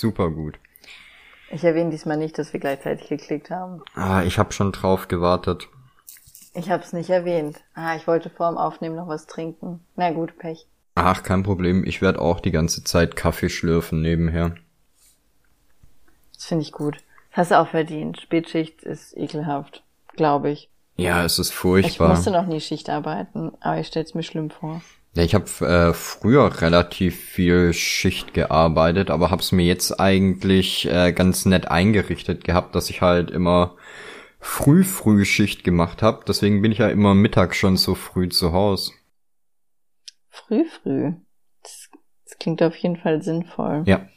super gut. Ich erwähne diesmal nicht, dass wir gleichzeitig geklickt haben. Ah, ich habe schon drauf gewartet. Ich habe es nicht erwähnt. Ah, ich wollte vor dem Aufnehmen noch was trinken. Na gut, Pech. Ach, kein Problem. Ich werde auch die ganze Zeit Kaffee schlürfen nebenher. Das finde ich gut. Das hast du auch verdient. Spätschicht ist ekelhaft, glaube ich. Ja, es ist Ich furchtbar. musste noch nie Schicht arbeiten, aber ich stell's mir schlimm vor. Ja, ich habe äh, früher relativ viel Schicht gearbeitet, aber hab's mir jetzt eigentlich äh, ganz nett eingerichtet gehabt, dass ich halt immer früh früh Schicht gemacht habe. Deswegen bin ich ja immer Mittag schon so früh zu Hause. Früh, früh. Das, das klingt auf jeden Fall sinnvoll. Ja.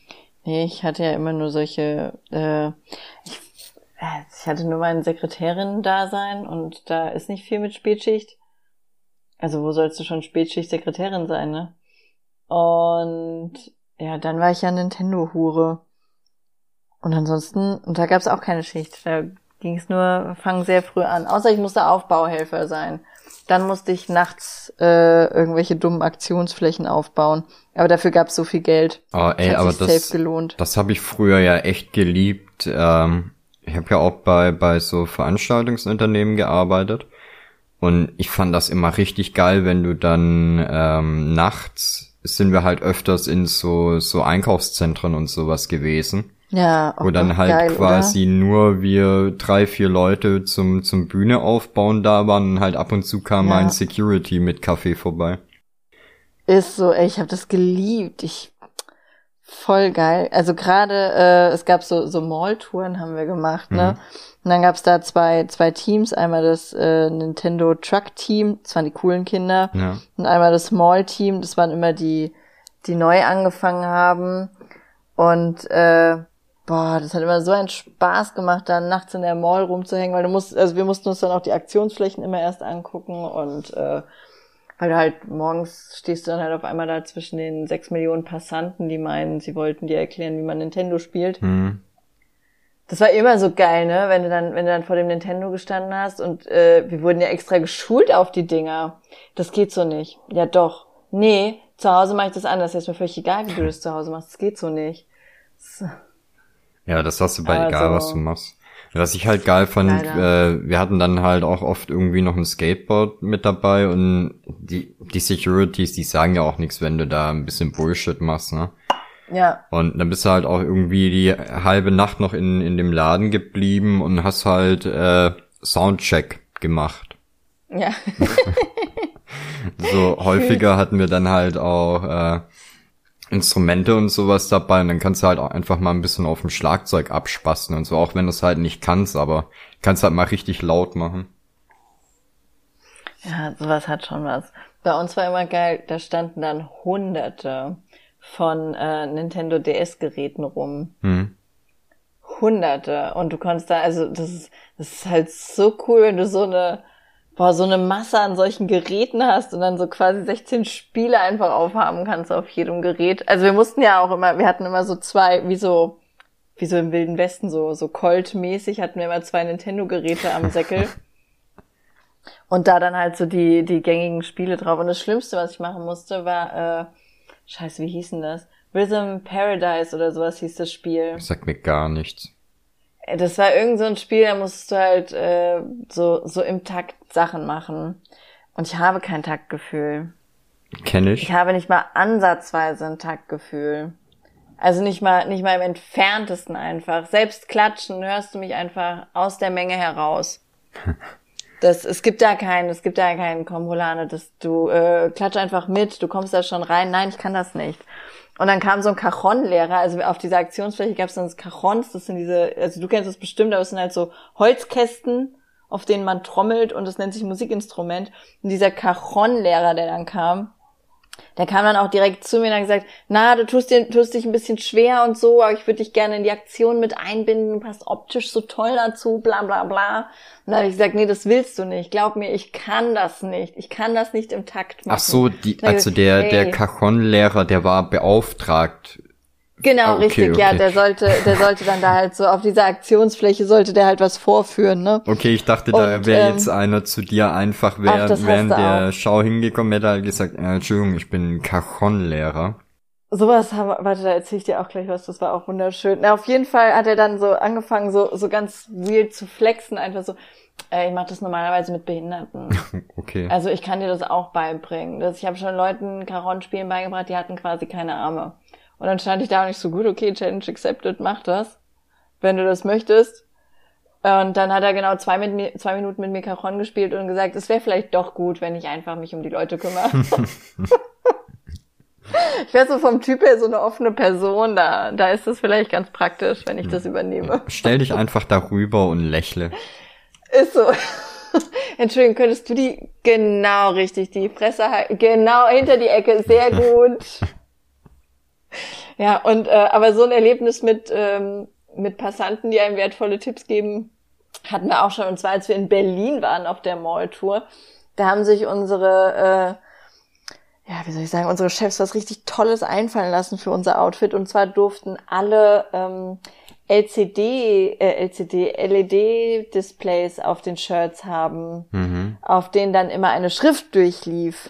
Nee, ich hatte ja immer nur solche, äh, ich, äh, ich hatte nur mein Sekretärin-Dasein und da ist nicht viel mit Spätschicht. Also wo sollst du schon Spätschicht-Sekretärin sein, ne? Und ja, dann war ich ja Nintendo-Hure. Und ansonsten, und da gab's auch keine Schicht. Da ging es nur, fangen sehr früh an. Außer ich musste Aufbauhelfer sein. Dann musste ich nachts äh, irgendwelche dummen Aktionsflächen aufbauen. Aber dafür gab's so viel Geld. Oh, ey, Hat aber sich das, gelohnt. das habe ich früher ja echt geliebt. Ähm, ich habe ja auch bei, bei so Veranstaltungsunternehmen gearbeitet. Und ich fand das immer richtig geil, wenn du dann ähm, nachts sind wir halt öfters in so, so Einkaufszentren und sowas gewesen. Ja, auch wo dann halt geil, quasi nur wir drei, vier Leute zum, zum Bühne aufbauen da waren und halt ab und zu kam Ja. ein Security mit Kaffee vorbei. Oder? Ist so, ey, ich habe das geliebt. Ich voll geil. Also gerade äh, es gab so so Mall-Touren haben wir gemacht, ne? Mhm. Und dann gab's da zwei zwei Teams, einmal das äh, Nintendo Truck Team, das waren die coolen Kinder, Ja. und einmal das Mall Team, das waren immer die die neu angefangen haben und äh, boah, das hat immer so einen Spaß gemacht, da nachts in der Mall rumzuhängen, weil du musst, also wir mussten uns dann auch die Aktionsflächen immer erst angucken und äh, weil du halt morgens stehst du dann halt auf einmal da zwischen den sechs Millionen Passanten, die meinen, sie wollten dir erklären, wie man Nintendo spielt. Hm. Das war immer so geil, ne? Wenn du dann, wenn du dann vor dem Nintendo gestanden hast und äh, wir wurden ja extra geschult auf die Dinger. Das geht so nicht. Ja doch. Nee, zu Hause mache ich das anders. Ist mir völlig egal, wie du das zu Hause machst. Das geht so nicht. Das, Ja, das hast du bei Aber egal, so- was du machst. Was ich halt geil fand, Leider. äh, wir hatten dann halt auch oft irgendwie noch ein Skateboard mit dabei und die, die Securities, die sagen ja auch nichts, wenn du da ein bisschen Bullshit machst, ne? Ja, Und dann bist du halt auch irgendwie die halbe Nacht noch in, in dem Laden geblieben und hast halt äh, Soundcheck gemacht. ja. So häufiger hatten wir dann halt auch äh, Instrumente und sowas dabei und dann kannst du halt auch einfach mal ein bisschen auf dem Schlagzeug abspassen und so, auch wenn du es halt nicht kannst, aber kannst halt mal richtig laut machen. Ja, sowas hat schon was. Bei uns war immer geil, da standen dann hunderte von äh, Nintendo DS-Geräten rum. Hm. Hunderte. Und du konntest da, also das ist, das ist halt so cool, wenn du so eine, boah, so eine Masse an solchen Geräten hast und dann so quasi 16 Spiele einfach aufhaben kannst auf jedem Gerät. Also wir mussten ja auch immer, wir hatten immer so zwei, wie so, wie so im Wilden Westen, so, so Colt-mäßig hatten wir immer zwei Nintendo-Geräte am Säckel. Und da dann halt so die, die gängigen Spiele drauf. Und das Schlimmste, was ich machen musste, war, äh, scheiße, wie hieß denn das? Rhythm Paradise oder sowas hieß das Spiel. Das sagt mir gar nichts. Äh, Das war irgend so ein Spiel, da musstest du halt äh, so, so im Takt Sachen machen. Und ich habe kein Taktgefühl. Kenn ich. Ich habe nicht mal ansatzweise ein Taktgefühl. Also nicht mal, nicht mal im entferntesten einfach. Selbst klatschen hörst du mich einfach aus der Menge heraus. Das, es gibt da keinen, es gibt da keinen Kombolane, dass du äh, klatsch einfach mit, du kommst da schon rein. Nein, ich kann das nicht. Und dann kam so ein Cajon-Lehrer, also auf dieser Aktionsfläche gab es dann Cajons, das sind diese, also du kennst das bestimmt, aber es sind halt so Holzkästen, auf denen man trommelt und das nennt sich Musikinstrument. Und dieser Cajon-Lehrer, der dann kam, der kam dann auch direkt zu mir und hat gesagt, na, du tust, dir, tust dich ein bisschen schwer und so, aber ich würde dich gerne in die Aktion mit einbinden, du passt optisch so toll dazu, bla bla bla. Und dann habe ich gesagt, nee, das willst du nicht. Glaub mir, ich kann das nicht. Ich kann das nicht im Takt machen. Ach so, die, also gesagt, der, hey. der Cajon-Lehrer, der war beauftragt. Genau, Ah, okay, richtig, ja, okay. der sollte, der sollte dann da halt so auf dieser Aktionsfläche sollte der halt was vorführen, ne? Okay, ich dachte, da wäre ähm, jetzt einer zu dir einfach ach, während, der auch. Schau hingekommen, hätte halt gesagt, äh, Entschuldigung, ich bin Cajon-Lehrer. sowas haben, warte, da erzähle ich dir auch gleich was, das war auch wunderschön. Na, auf jeden Fall hat er dann so angefangen, so, so ganz weird zu flexen, einfach so, äh, ich mache das normalerweise mit Behinderten. Okay. Also ich kann dir das auch beibringen. Das, ich habe schon Leuten Caron-Spielen beigebracht, die hatten quasi keine Arme. Und dann stand ich da und ich so, gut, okay, Challenge accepted, mach das, wenn du das möchtest. Und dann hat er genau zwei, mit mir, zwei Minuten mit mir Caron gespielt und gesagt, es wäre vielleicht doch gut, wenn ich einfach mich um die Leute kümmere. ich wäre so vom Typ her so eine offene Person, da, da ist es vielleicht ganz praktisch, wenn ich das übernehme. Stell dich einfach darüber und lächle. Ist so. Entschuldigung, könntest du die genau richtig die Fresse halten? Genau hinter die Ecke, sehr gut. ja, und äh, aber so ein Erlebnis mit ähm, mit Passanten, die einem wertvolle Tipps geben, hatten wir auch schon. Und zwar als wir in Berlin waren auf der Mall-Tour, da haben sich unsere äh, ja, wie soll ich sagen, unsere Chefs was richtig Tolles einfallen lassen für unser Outfit. Und zwar durften alle ähm, LCD, äh, LCD, LED-Displays auf den Shirts haben, Mhm. auf denen dann immer eine Schrift durchlief.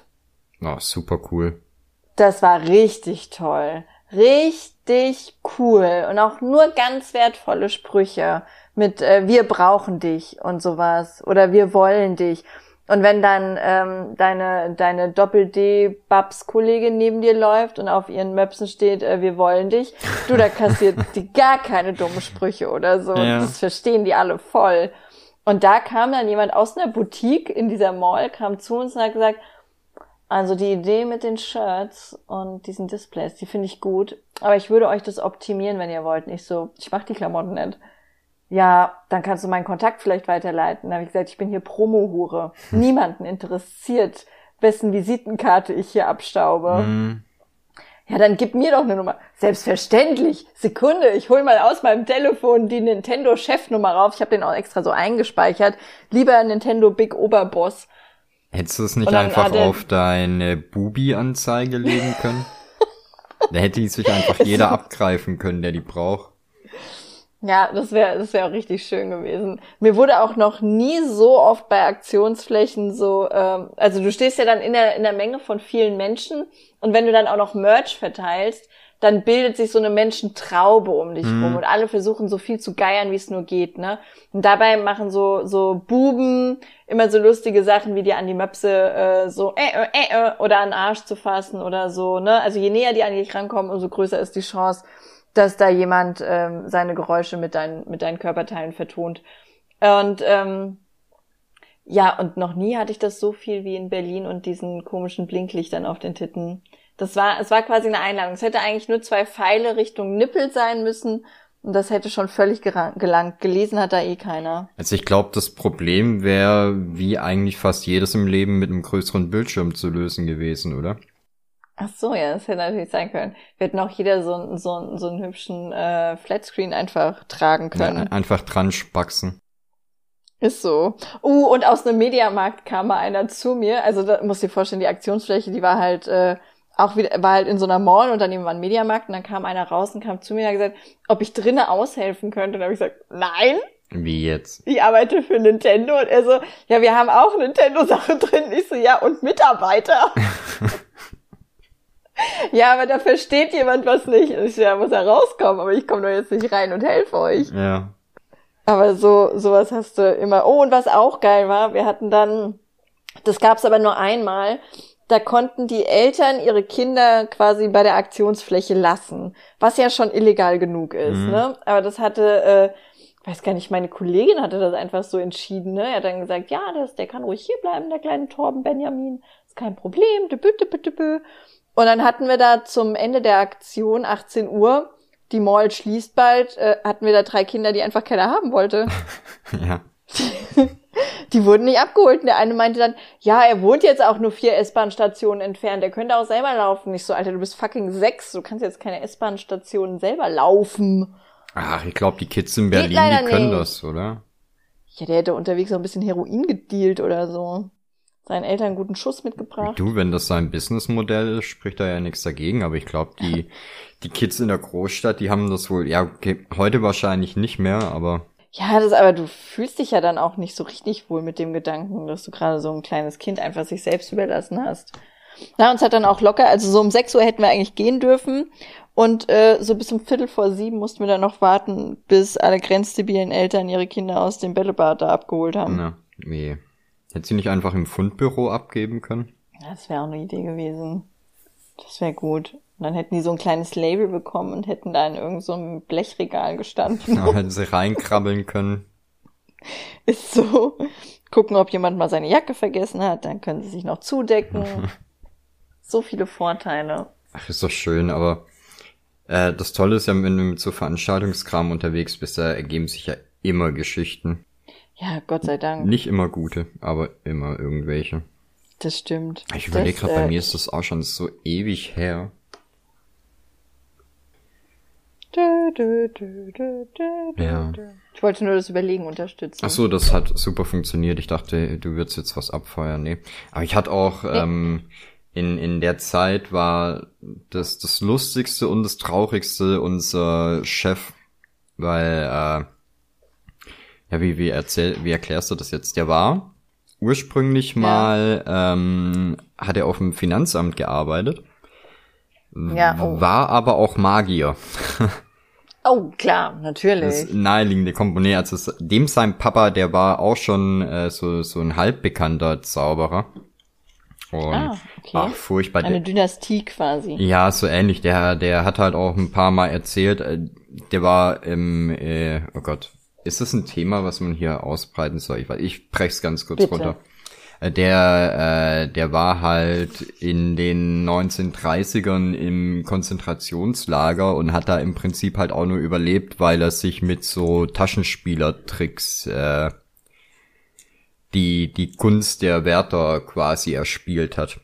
Oh, super cool. Das war richtig toll. Richtig cool. Und auch nur ganz wertvolle Sprüche mit äh, wir brauchen dich und sowas. Oder wir wollen dich. Und wenn dann ähm, deine, deine Doppel-D-Babs-Kollegin neben dir läuft und auf ihren Möpsen steht, äh, wir wollen dich, du, da kassiert die gar keine dummen Sprüche oder so. Ja. Das verstehen die alle voll. Und da kam dann jemand aus einer Boutique in dieser Mall, kam zu uns und hat gesagt, also die Idee mit den Shirts und diesen Displays, die finde ich gut. Aber ich würde euch das optimieren, wenn ihr wollt. Nicht so, ich mache die Klamotten nicht. Ja, dann kannst du meinen Kontakt vielleicht weiterleiten. Da habe ich gesagt, ich bin hier Promo-Hure. Niemanden interessiert, wessen Visitenkarte ich hier abstaube. Mhm. Ja, dann gib mir doch eine Nummer. Selbstverständlich. Sekunde, ich hol mal aus meinem Telefon die Nintendo-Chefnummer rauf. Ich habe den auch extra so eingespeichert. Lieber Nintendo Big Oberboss. Hättest du es nicht einfach auf deine Bubi-Anzeige legen können? da hätte die sich einfach jeder abgreifen können, der die braucht. Ja, das wäre das wäre auch richtig schön gewesen. Mir wurde auch noch nie so oft bei Aktionsflächen so, ähm, also du stehst ja dann in der in der Menge von vielen Menschen und wenn du dann auch noch Merch verteilst, dann bildet sich so eine Menschentraube um dich rum und alle versuchen so viel zu geiern, wie es nur geht, ne? Und dabei machen so so Buben immer so lustige Sachen, wie dir an die Möpse äh, so äh, äh, äh, äh, oder an den Arsch zu fassen oder so, ne? Also je näher die an dich rankommen, umso größer ist die Chance, dass da jemand ähm, seine Geräusche mit deinen, mit deinen Körperteilen vertont. Und ähm, ja, und noch nie hatte ich das so viel wie in Berlin und diesen komischen Blinklichtern auf den Titten. Das war, es war quasi eine Einladung. Es hätte eigentlich nur zwei Pfeile Richtung Nippel sein müssen und das hätte schon völlig gelangt. Gelesen hat da eh keiner. Also ich glaube, das Problem wäre, wie eigentlich fast jedes im Leben, mit einem größeren Bildschirm zu lösen gewesen, oder? Ach so, ja, das hätte natürlich sein können. Wir hätten auch jeder so, einen- so, so einen hübschen äh, Flatscreen einfach tragen Ja, können. einfach dran spaxen. Ist so. Uh, und aus einem Mediamarkt kam mal einer zu mir. Also da musst du dir vorstellen, die Aktionsfläche, die war halt äh, auch wieder, war halt in so einer Mall und daneben war ein Mediamarkt und dann kam einer raus und kam zu mir und hat gesagt, ob ich drinnen aushelfen könnte. Und habe ich gesagt, nein, Wie jetzt? ich arbeite für Nintendo. Und er so, ja, wir haben auch Nintendo-Sachen drin. Ich so, ja, und Mitarbeiter. ja, aber da versteht jemand was nicht. Ich so, ja, muss er rauskommen, aber ich komme doch jetzt nicht rein und helfe euch. Ja. Aber so, sowas hast du immer. Oh, und was auch geil war, wir hatten dann, das gab's aber nur einmal, da konnten die Eltern ihre Kinder quasi bei der Aktionsfläche lassen, was ja schon illegal genug ist, Mhm. ne? Aber das hatte, äh, weiß gar nicht, meine Kollegin hatte das einfach so entschieden, ne? Er hat dann gesagt, ja, das, der kann ruhig hier bleiben, der kleine Torben Benjamin, ist kein Problem. Und dann hatten wir da zum Ende der Aktion, 18 Uhr, die Mall schließt bald, äh, hatten wir da drei Kinder, die einfach keiner haben wollte. Ja. Die wurden nicht abgeholt. Und der eine meinte dann, ja, er wohnt jetzt auch nur vier S-Bahn-Stationen entfernt. Er könnte auch selber laufen. Ich so, Alter, du bist fucking sechs. Du kannst jetzt keine S-Bahn-Stationen selber laufen. Ach, ich glaube, die Kids in Berlin, die können nicht. das, oder? Ja, der hätte unterwegs auch ein bisschen Heroin gedealt oder so. Seinen Eltern einen guten Schuss mitgebracht. Du, wenn das sein Businessmodell ist, spricht da ja nichts dagegen, aber ich glaube, die, die Kids in der Großstadt, die haben das wohl, ja, okay, heute wahrscheinlich nicht mehr, aber Ja, das aber du fühlst dich ja dann auch nicht so richtig wohl mit dem Gedanken, dass du gerade so ein kleines Kind einfach sich selbst überlassen hast. Na, uns hat dann auch locker, also so um 6 Uhr hätten wir eigentlich gehen dürfen. Und äh, so bis um Viertel vor sieben mussten wir dann noch warten, bis alle grenzdebilen Eltern ihre Kinder aus dem Bällebad da abgeholt haben. Na, wie. Hätte sie nicht einfach im Fundbüro abgeben können? Das wäre auch eine Idee gewesen. Das wäre gut. Und dann hätten die so ein kleines Label bekommen und hätten da in irgendeinem so Blechregal gestanden. Da hätten sie reinkrabbeln können. Ist so. Gucken, ob jemand mal seine Jacke vergessen hat, dann können sie sich noch zudecken. so viele Vorteile. Ach, ist doch schön, aber äh, das Tolle ist ja, wenn du mit so Veranstaltungskram unterwegs bist, da ergeben sich ja immer Geschichten. Ja, Gott sei Dank. Nicht immer gute, aber immer irgendwelche. Das stimmt. Ich überlege gerade, äh, bei mir ist das auch schon so ewig her. Du, du, du, du, du, du, Ja. Ich wollte nur das Überlegen unterstützen. Ach so, das hat super funktioniert. Ich dachte, du würdest jetzt was abfeuern. Nee. Aber ich hatte auch, ähm, in, in der Zeit war das, das Lustigste und das Traurigste unser Chef, weil, äh, ja, wie, wie, erzähl, wie erklärst du das jetzt? Der war ursprünglich mal, ähm, hat er auf dem Finanzamt gearbeitet, Ja, oh. war aber auch Magier. Oh, klar, natürlich. Das naheliegende Komponent. Also dem sein Papa, der war auch schon äh, so, so ein halbbekannter Zauberer. Und Ah, okay. ach, furchtbar. Eine Dynastie quasi. ja, so ähnlich. Der, der hat halt auch ein paar Mal erzählt, äh, der war im, äh, oh Gott, ist das ein Thema, was man hier ausbreiten soll? Ich, weiß- ich brech's ganz kurz Bitte. runter. Äh, Der, äh, der war halt in den 1930ern im Konzentrationslager und hat da im Prinzip halt auch nur überlebt, weil er sich mit so Taschenspielertricks äh, die die Gunst der Wärter quasi erspielt hat.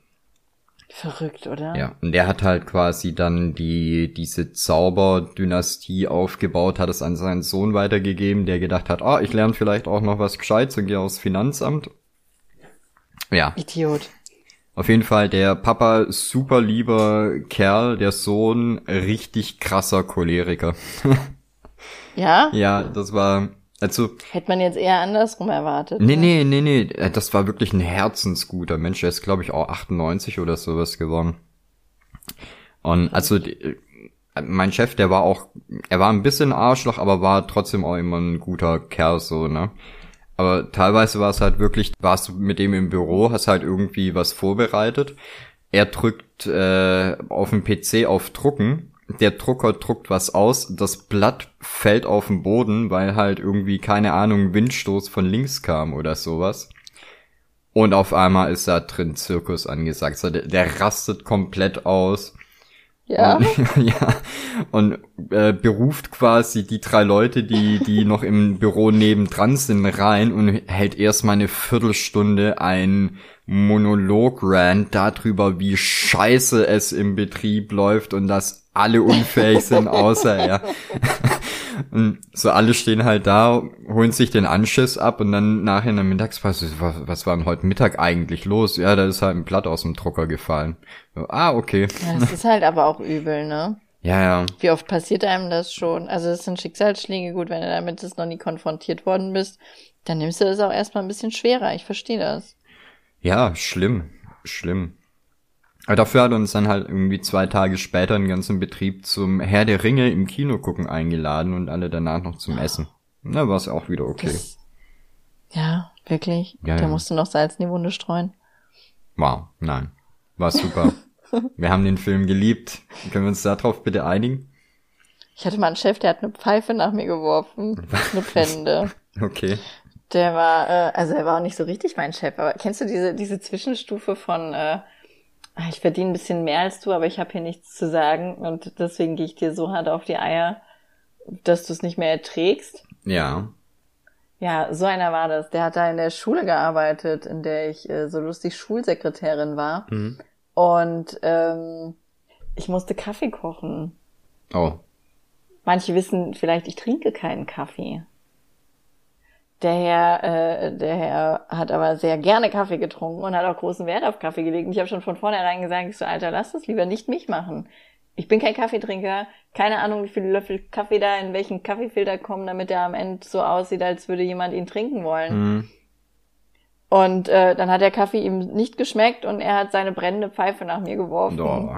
Verrückt, oder? Ja, und der hat halt quasi dann die diese Zauberdynastie aufgebaut, hat es an seinen Sohn weitergegeben, der gedacht hat, ah, ich lerne vielleicht auch noch was Gescheites und gehe aufs Finanzamt. Ja, Idiot. auf jeden Fall der Papa super lieber Kerl, der Sohn richtig krasser Choleriker. Ja? Ja, das war also Hätte man jetzt eher andersrum erwartet. Nee, ne? nee, nee, nee, äh, das war wirklich ein herzensguter Mensch. Der ist, glaube ich, auch 98 oder sowas geworden. Und also äh, mein Chef, der war auch, er war ein bisschen Arschloch, aber war trotzdem auch immer ein guter Kerl, so, ne? Aber teilweise war es halt wirklich, warst du mit dem im Büro, hast halt irgendwie was vorbereitet. Er drückt äh, auf dem PC auf Drucken. Der Drucker druckt was aus. Das Blatt fällt auf den Boden, weil halt irgendwie, keine Ahnung, Windstoß von links kam oder sowas. Und auf einmal ist da drin Zirkus angesagt. So, der, der rastet komplett aus. Ja. Und, ja. Und äh, beruft quasi die drei Leute, die, die noch im Büro nebendran sind, rein und hält erstmal eine Viertelstunde ein Monolog-Rant darüber, wie scheiße es im Betrieb läuft und dass alle unfähig sind, außer er. Und so alle stehen halt da, holen sich den Anschiss ab und dann nachher in der Mittagspause, was, was war denn heute Mittag eigentlich los? Ja, da ist halt ein Blatt aus dem Drucker gefallen. So, ah, okay. ja. Das ist halt aber auch übel, ne? Ja, ja. Wie oft passiert einem das schon? Also das sind Schicksalsschläge, gut, wenn du damit jetzt noch nie konfrontiert worden bist, dann nimmst du das auch erstmal ein bisschen schwerer. Ich verstehe das. Ja, schlimm. Schlimm. Aber dafür hat uns dann halt irgendwie zwei Tage später einen ganzen Betrieb zum Herr der Ringe im Kino gucken eingeladen und alle danach noch zum Essen. Na, war es auch wieder okay. Das, ja, wirklich. Ja, da ja. musst du noch Salz in die Wunde streuen. Wow, nein. War super. Wir haben den Film geliebt. Können wir uns darauf bitte einigen? Ich hatte mal einen Chef, der hat eine Pfeife nach mir geworfen. Eine brennende. Okay. Der war, äh, also er war auch nicht so richtig mein Chef, aber kennst du diese, diese Zwischenstufe von, äh, ich verdiene ein bisschen mehr als du, aber ich habe hier nichts zu sagen und deswegen gehe ich dir so hart auf die Eier, dass du es nicht mehr erträgst? Ja. Ja, so einer war das. Der hat da in der Schule gearbeitet, in der ich äh, so lustig Schulsekretärin war. Mhm. Und ähm, ich musste Kaffee kochen. Oh. Manche wissen vielleicht, ich trinke keinen Kaffee. Der Herr, äh, der Herr hat aber sehr gerne Kaffee getrunken und hat auch großen Wert auf Kaffee gelegt. Und ich habe schon von vornherein gesagt, ich so, Alter, lass das lieber nicht mich machen. Ich bin kein Kaffeetrinker, keine Ahnung, wie viele Löffel Kaffee da in welchen Kaffeefilter kommen, damit er am Ende so aussieht, als würde jemand ihn trinken wollen. Mhm. Und äh, dann hat der Kaffee ihm nicht geschmeckt und er hat seine brennende Pfeife nach mir geworfen. Oh.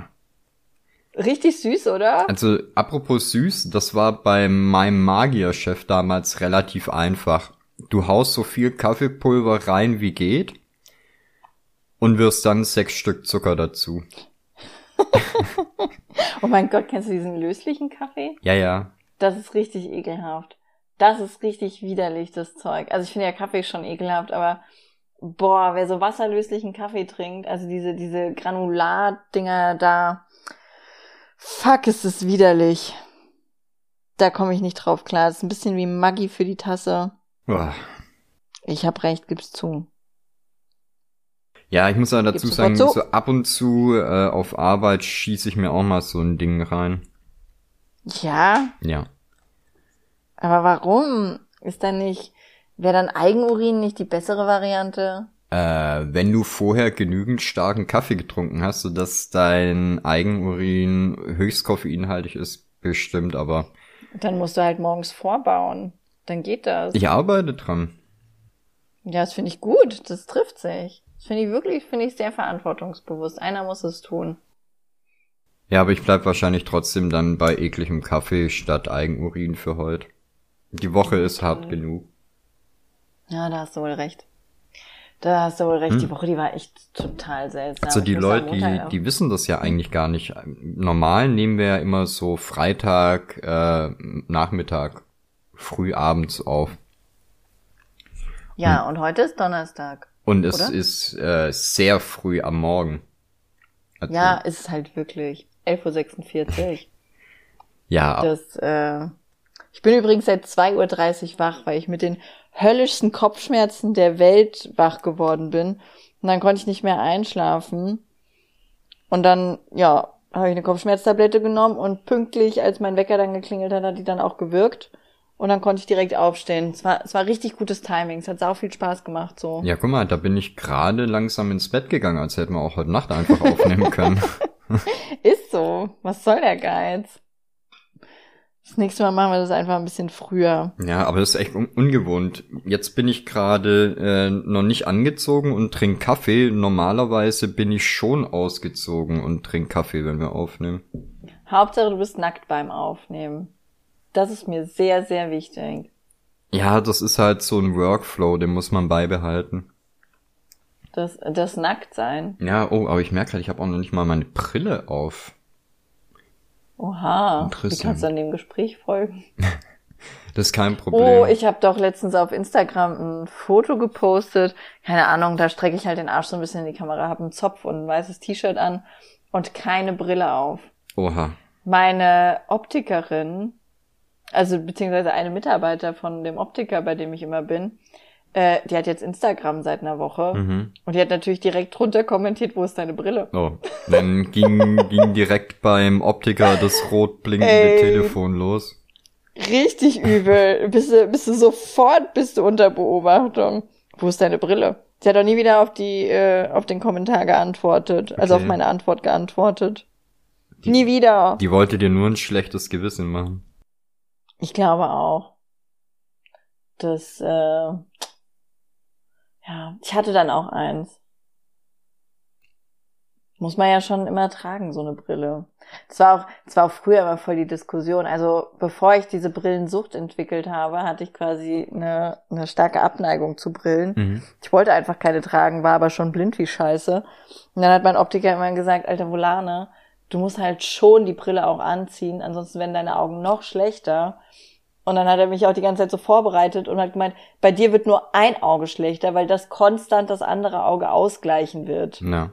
Richtig süß, oder? Also, apropos süß, das war bei meinem Magierchef damals relativ einfach. Du haust so viel Kaffeepulver rein wie geht und wirst dann sechs Stück Zucker dazu. oh mein Gott, kennst du diesen löslichen Kaffee? Ja, ja. Das ist richtig ekelhaft. Das ist richtig widerlich, das Zeug. Also ich finde ja Kaffee schon ekelhaft, aber boah, wer so wasserlöslichen Kaffee trinkt, also diese, diese Granulat-Dinger da, fuck, ist es widerlich. Da komme ich nicht drauf klar. Das ist ein bisschen wie Maggi für die Tasse. Boah. Ich hab recht, gib's zu. Ja, ich muss auch dazu Gib's sagen, so ab und zu äh, auf Arbeit schieße ich mir auch mal so ein Ding rein. Ja, Ja. aber warum? Ist da nicht, wäre dann Eigenurin nicht die bessere Variante? Äh, wenn du vorher genügend starken Kaffee getrunken hast, sodass dein Eigenurin höchst koffeinhaltig ist, bestimmt, aber Dann musst du halt morgens vorbauen. Dann geht das. ich arbeite dran. Ja, das finde ich gut. Das trifft sich. Das finde ich wirklich, finde ich sehr verantwortungsbewusst. Einer muss es tun. Ja, aber ich bleib wahrscheinlich trotzdem dann bei ekligem Kaffee statt Eigenurin für heute. Die Woche ist hart genug. Ja, da hast du wohl recht. Da hast du wohl recht. Hm. Die Woche, die war echt total seltsam. Also die Leute, die, die wissen das ja eigentlich gar nicht. Normal nehmen wir ja immer so Freitag, äh, Nachmittag, früh abends auf. Ja, und heute ist Donnerstag. Und es Oder? ist äh, sehr früh am Morgen. Also, Ja, ist es halt wirklich. 11.46 Uhr. Ja, Das, äh, ich bin übrigens seit 2.30 Uhr wach, weil ich mit den höllischsten Kopfschmerzen der Welt wach geworden bin. Und dann konnte ich nicht mehr einschlafen. Und dann, ja, habe ich eine Kopfschmerztablette genommen und pünktlich, als mein Wecker dann geklingelt hat, hat die dann auch gewirkt. Und dann konnte ich direkt aufstehen. Es war, es war richtig gutes Timing. Es hat sau viel Spaß gemacht, so. ja, guck mal, da bin ich gerade langsam ins Bett gegangen, als hätten wir auch heute Nacht einfach aufnehmen können. Ist so. Was soll der Geiz? Das nächste Mal machen wir das einfach ein bisschen früher. Ja, aber das ist echt un ungewohnt. Jetzt bin ich gerade äh, noch nicht angezogen und trinke Kaffee. Normalerweise bin ich schon ausgezogen und trinke Kaffee, wenn wir aufnehmen. Hauptsache, du bist nackt beim Aufnehmen. Das ist mir sehr, sehr wichtig. Ja, das ist halt so ein Workflow, den muss man beibehalten. Das, das Nacktsein. Ja, oh, aber ich merke halt, ich habe auch noch nicht mal meine Brille auf. Oha. Wie Interessant. kannst du an dem Gespräch folgen? Das ist kein Problem. Oh, ich habe doch letztens auf Instagram ein Foto gepostet. Keine Ahnung, da strecke ich halt den Arsch so ein bisschen in die Kamera, habe einen Zopf und ein weißes T-Shirt an und keine Brille auf. Oha. Meine Optikerin, also beziehungsweise eine Mitarbeiter von dem Optiker, bei dem ich immer bin, äh, die hat jetzt Instagram seit einer Woche Mhm. und die hat natürlich direkt drunter kommentiert, wo ist deine Brille? Oh, dann ging, ging direkt beim Optiker das rot blinkende Ey. Telefon los. Richtig übel. bist, du, bist du sofort bist du unter Beobachtung. Wo ist deine Brille? Sie hat auch nie wieder auf die äh, auf den Kommentar geantwortet, also Okay. auf meine Antwort geantwortet. Die- nie wieder. Die wollte dir nur ein schlechtes Gewissen machen. Ich glaube auch. Das äh, ja, ich hatte dann auch eins. Muss man ja schon immer tragen, so eine Brille. Das war auch, das war auch früher immer voll die Diskussion. Also bevor ich diese Brillensucht entwickelt habe, hatte ich quasi eine, eine starke Abneigung zu Brillen. Mhm. Ich wollte einfach keine tragen, war aber schon blind wie Scheiße. Und dann hat mein Optiker immer gesagt, alter Volane, du musst halt schon die Brille auch anziehen, ansonsten werden deine Augen noch schlechter. Und dann hat er mich auch die ganze Zeit so vorbereitet und hat gemeint, bei dir wird nur ein Auge schlechter, weil das konstant das andere Auge ausgleichen wird. Ja.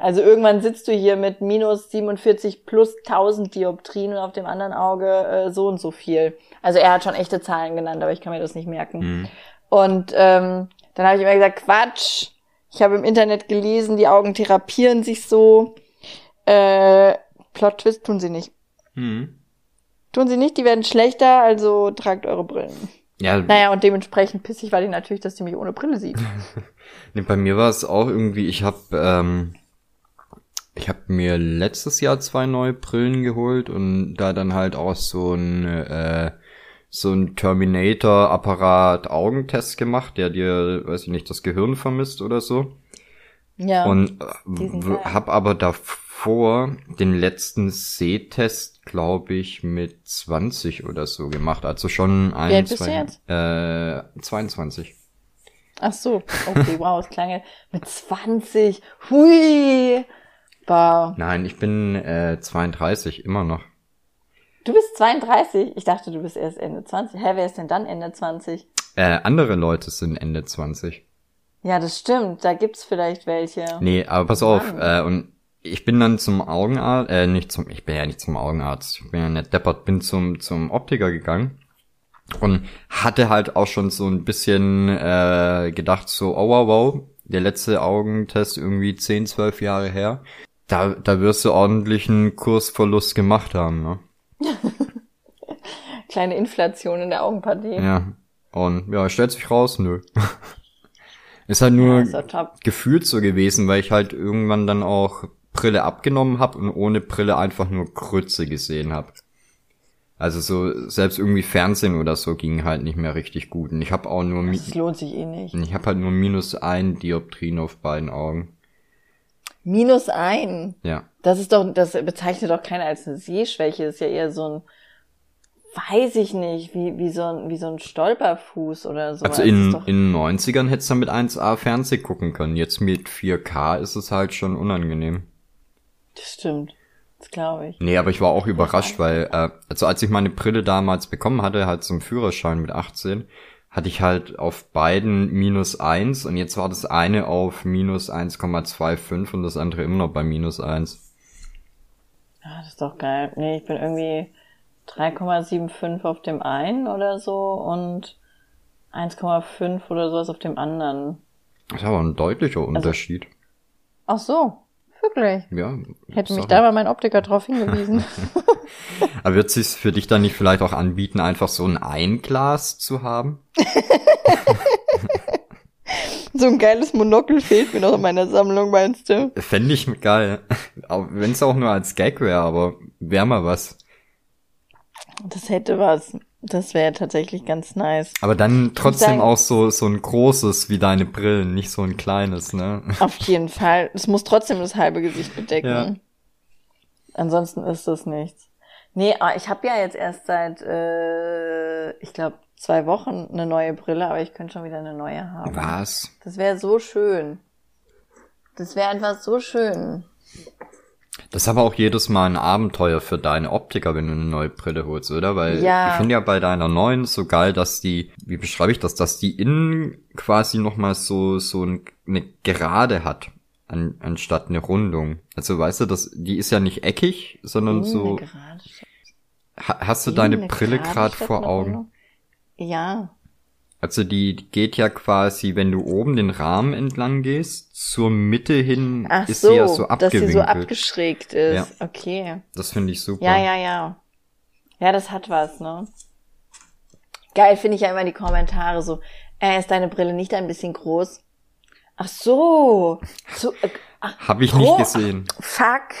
Also irgendwann sitzt du hier mit minus 47 plus 1000 Dioptrien und auf dem anderen Auge äh, so und so viel. Also er hat schon echte Zahlen genannt, aber ich kann mir das nicht merken. Mhm. Und ähm, dann habe ich immer gesagt, Quatsch. Ich habe im Internet gelesen, die Augen therapieren sich so. Äh, Plot Twist tun sie nicht. Mhm. Tun sie nicht, die werden schlechter, also tragt eure Brillen. Ja, Naja, und dementsprechend pissig war die natürlich, dass die mich ohne Brille sieht. Nee, bei mir war es auch irgendwie, ich habe ähm, ich habe mir letztes Jahr zwei neue Brillen geholt und da dann halt auch so ein äh, so ein Terminator-Apparat Augentest gemacht, der dir, weiß ich nicht, das Gehirn vermisst oder so. Ja. Und äh, hab aber davor den letzten Sehtest, glaube ich, mit 20 oder so gemacht. Also schon ein, alt bist du zwei, jetzt? Äh, 22. Ach so, okay, wow, es klang ja mit 20. Hui! Bah. Nein, ich bin äh, 32, immer noch. Du bist 32? Ich dachte, du bist erst Ende 20. Hä, wer ist denn dann Ende 20? Äh, andere Leute sind Ende 20. Ja, das stimmt. Da gibt's vielleicht welche. Nee, aber pass auf, Mann. äh, und ich bin dann zum Augenarzt, äh, nicht zum, ich bin ja nicht zum Augenarzt, ich bin ja nicht deppert, bin zum, zum Optiker gegangen und hatte halt auch schon so ein bisschen äh, gedacht, so, oh wow, wow, der letzte Augentest irgendwie 10, 12 Jahre her. Da, da wirst du ordentlichen Kursverlust gemacht haben, ne? Kleine Inflation in der Augenpartie. Ja. Und ja, stellt sich raus, nö. Ist halt nur Ja, ist gefühlt so gewesen, weil ich halt irgendwann dann auch Brille abgenommen habe und ohne Brille einfach nur Krütze gesehen habe. Also so selbst irgendwie Fernsehen oder so ging halt nicht mehr richtig gut. Und ich habe auch nur Das lohnt sich eh nicht. ich habe halt nur minus ein Dioptrien auf beiden Augen. Minus ein. Ja. Das ist doch, das bezeichnet doch keiner als eine Sehschwäche. Das ist ja eher so ein, weiß ich nicht, wie, wie so ein, wie so ein Stolperfuß oder so. Also in, in den 90ern hättest du mit 1A Fernseh gucken können. Jetzt mit 4K ist es halt schon unangenehm. Das stimmt. Das glaube ich. Nee, aber ich war auch überrascht, weil, äh, also als ich meine Brille damals bekommen hatte, halt zum Führerschein mit 18, hatte ich halt auf beiden minus eins und jetzt war das eine auf minus 1,25 und das andere immer noch bei minus eins. Ja, das ist doch geil. Nee, ich bin irgendwie 3,75 auf dem einen oder so und 1,5 oder sowas auf dem anderen. Das ist aber ein deutlicher Unterschied. Ach so, wirklich. ja. Hätte mich da mal mein Optiker drauf hingewiesen. Aber wird sich's für dich dann nicht vielleicht auch anbieten, einfach so ein Einglas zu haben? so ein geiles Monokel fehlt mir noch in meiner Sammlung, meinst du? Fände ich geil. Wenn es auch nur als Gag wäre, aber wäre mal was. Das hätte was. Das wäre tatsächlich ganz nice. Aber dann trotzdem sagen- auch so, so ein großes wie deine Brillen, nicht so ein kleines, ne? Auf jeden Fall. Es muss trotzdem das halbe Gesicht bedecken. Ja. Ansonsten ist das nichts. Nee, ah, ich habe ja jetzt erst seit, äh, ich glaube, zwei Wochen eine neue Brille, aber ich könnte schon wieder eine neue haben. Was? Das wäre so schön. Das wäre einfach so schön. Das ist aber auch jedes Mal ein Abenteuer für deine Optiker, wenn du eine neue Brille holst, oder? Weil Ja. ich finde ja bei deiner neuen so geil, dass die, wie beschreibe ich das, dass die innen quasi nochmal so, so ein, eine Gerade hat, an, anstatt eine Rundung. Also weißt du, das, die ist ja nicht eckig, sondern Innen so, gerade ha, hast du Innen deine eine Brille gerade vor Augen? Ja. Also die, geht ja quasi, wenn du oben den Rahmen entlang gehst, zur Mitte hin Ach ist so, sie ja so dass sie abgewinkelt. so abgeschrägt ist. Ja. Okay. das finde ich super. Ja, ja, ja. Ja, das hat was, ne? Geil finde ich ja immer die Kommentare so, äh, ist deine Brille nicht ein bisschen groß? Ach so. so äh, ach, Hab ich nicht Oh. gesehen. fuck.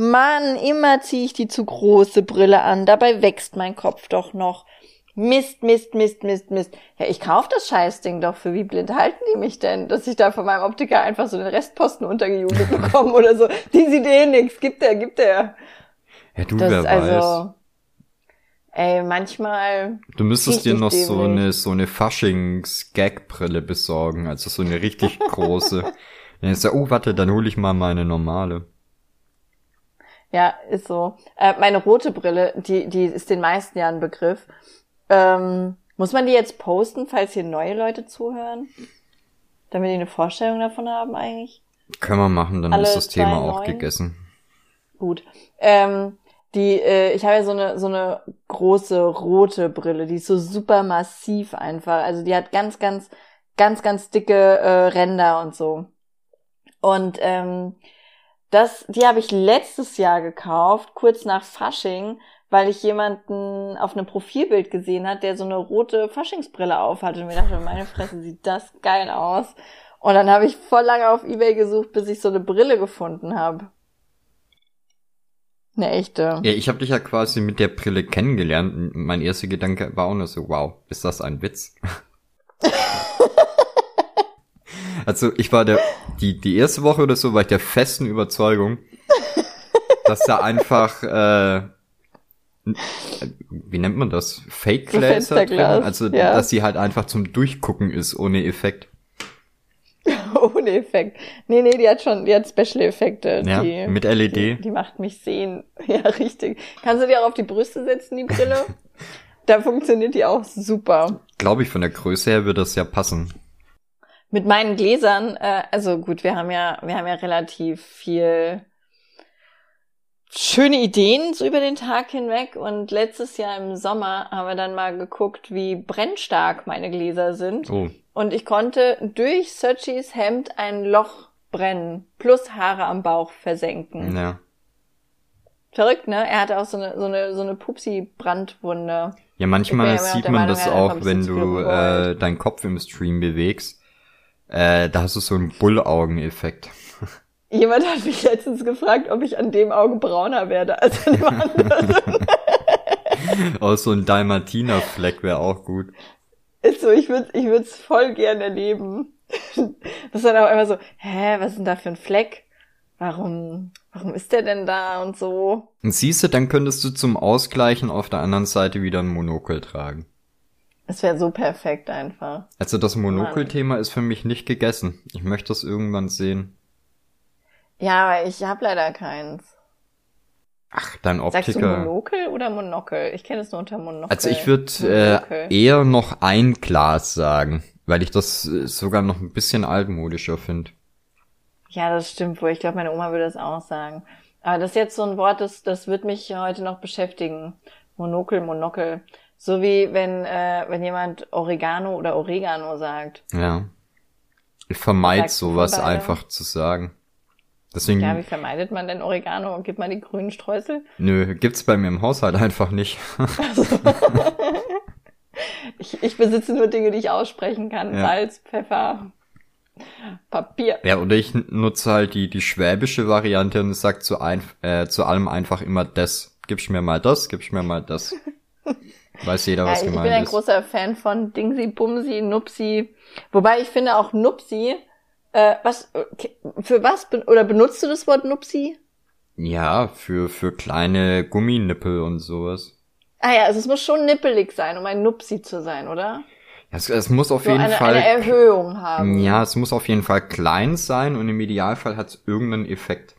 Mann, immer ziehe ich die zu große Brille an. Dabei wächst mein Kopf doch noch. Mist, Mist, Mist, Mist, Mist. Ja, ich kauf das Scheißding doch. Für wie blind halten die mich denn? Dass ich da von meinem Optiker einfach so den Restposten untergejubelt bekomme oder so. Die sieht eh nix. Gibt der, gibt der. Ja, du, Das wer ist weiß. also, ey, manchmal, Du müsstest dir noch so dämlich. eine, so eine Faschings-Gag-Brille besorgen. Also so eine richtig große. Dann ist ja, oh, warte, dann hole ich mal meine normale. ja, ist so. Äh, meine rote Brille, die, die ist den meisten ja ein Begriff. Ähm, muss man die jetzt posten, falls hier neue Leute zuhören? Damit die eine Vorstellung davon haben eigentlich? Können wir machen, dann Alle ist das Thema auch neun? gegessen. Gut. Ähm, die, äh, ich habe ja so eine so eine große rote Brille, die ist so super massiv einfach. Also die hat ganz, ganz, ganz, ganz dicke äh, Ränder und so. Und ähm, das, die habe ich letztes Jahr gekauft, kurz nach Fasching, weil ich jemanden auf einem Profilbild gesehen hat, der so eine rote Faschingsbrille aufhatte. Und mir dachte, meine Fresse, sieht das geil aus. Und dann habe ich voll lange auf Ebay gesucht, bis ich so eine Brille gefunden habe. Eine echte. Ja, ich habe dich ja quasi mit der Brille kennengelernt. Mein erster Gedanke war auch nur so, wow, ist das ein Witz? also ich war der, die, die erste Woche oder so war ich der festen Überzeugung, dass da einfach, äh, wie nennt man das? Fake-Gläser drin? Also, ja. dass sie halt einfach zum Durchgucken ist, ohne Effekt. ohne Effekt. Nee, nee, die hat schon, die hat Special-Effekte. Ja, die, mit LED. Die, die, macht mich sehen. Ja, richtig. Kannst du die auch auf die Brüste setzen, die Brille? da funktioniert die auch super. Glaube ich, von der Größe her würde das ja passen. Mit meinen Gläsern, äh, also gut, wir haben ja, wir haben ja relativ viel schöne Ideen so über den Tag hinweg und letztes Jahr im Sommer haben wir dann mal geguckt, wie brennstark meine Gläser sind. Oh. Und ich konnte durch Sochis Hemd ein Loch brennen, plus Haare am Bauch versenken. Ja. Verrückt, ne? Er hatte auch so eine, so eine, so eine Pupsi-Brandwunde. Ja, manchmal ja sieht man Meinung, das auch, wenn du äh, deinen Kopf im Stream bewegst. Äh, da hast du so einen Bullaugen-Effekt. Jemand hat mich letztens gefragt, ob ich an dem Auge brauner werde als an dem anderen. oh, so ein Dalmatiner-Fleck wäre auch gut. Ist so, ich würde ich würd's voll gern erleben. Das ist dann auch immer so, hä, was ist denn da für ein Fleck? Warum, warum ist der denn da und so? Und siehst du, dann könntest du zum Ausgleichen auf der anderen Seite wieder ein Monokel tragen. Es wäre so perfekt einfach. Also das Monokel-Thema ist für mich nicht gegessen. Ich möchte das irgendwann sehen. Ja, aber ich habe leider keins. Ach, dein Optiker. Sagst du Monokel oder Monokel? Ich kenne es nur unter Monokel. Also ich würde äh, eher noch ein Glas sagen, weil ich das äh, sogar noch ein bisschen altmodischer finde. Ja, das stimmt wohl. Ich glaube, meine Oma würde das auch sagen. Aber das ist jetzt so ein Wort, das, das wird mich heute noch beschäftigen. Monokel, Monokel. So wie wenn, äh, wenn jemand Oregano oder Oregano sagt. Ja. Ich vermeide sowas einfach zu sagen. Deswegen, ja, wie vermeidet man denn Oregano? Gibt man die grünen Streusel? Nö, gibt's bei mir im Haushalt einfach nicht. Also. ich, ich besitze nur Dinge, die ich aussprechen kann. Ja. Salz, Pfeffer, Papier. Ja, oder ich nutze halt die, die schwäbische Variante und sag zu, ein, äh, zu allem einfach immer das. Gibst mir mal das, gibst mir mal das. Weiß jeder, was ja, gemeint ist. Ich bin ein großer Fan von Dingsi, Bumsi, Nupsi. Wobei ich finde auch Nupsi äh, was, für was, oder benutzt du das Wort Nupsi? Ja, für, für kleine Gumminippel und sowas. Ah ja, also es muss schon nippelig sein, um ein Nupsi zu sein, oder? Ja, es, es muss auf so jeden eine, Fall. Eine Erhöhung haben. Ja, es muss auf jeden Fall klein sein und im Idealfall hat es irgendeinen Effekt.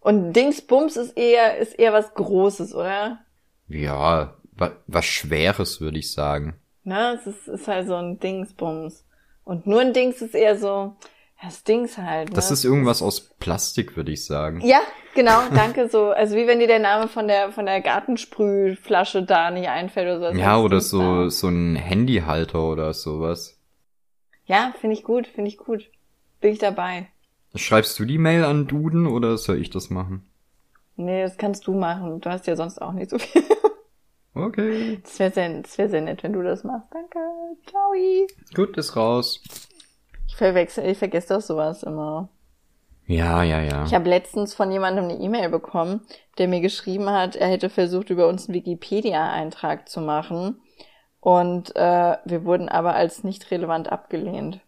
Und Dingsbums ist eher, ist eher was Großes, oder? Ja, was, was Schweres, würde ich sagen. Na, es ist, ist halt so ein Dingsbums. Und nur ein Dings ist eher so, das Dings halt. Ne? Das ist irgendwas aus Plastik, würde ich sagen. Ja, genau, danke so. Also wie wenn dir der Name von der von der Gartensprühflasche da nicht einfällt oder so. Ja, oder so so ein Handyhalter oder sowas. Ja, finde ich gut, finde ich gut. Bin ich dabei. Schreibst du die Mail an Duden oder soll ich das machen? Nee, das kannst du machen. Du hast ja sonst auch nicht so viel. Okay. Das wäre sehr, das wär sehr nett, wenn du das machst. Danke. Ciao. Gut, ist raus. Ich verwechsel, ich vergesse doch sowas immer. Ja, ja, ja. Ich habe letztens von jemandem eine E-Mail bekommen, der mir geschrieben hat, er hätte versucht, über uns einen Wikipedia-Eintrag zu machen. Und äh, wir wurden aber als nicht relevant abgelehnt.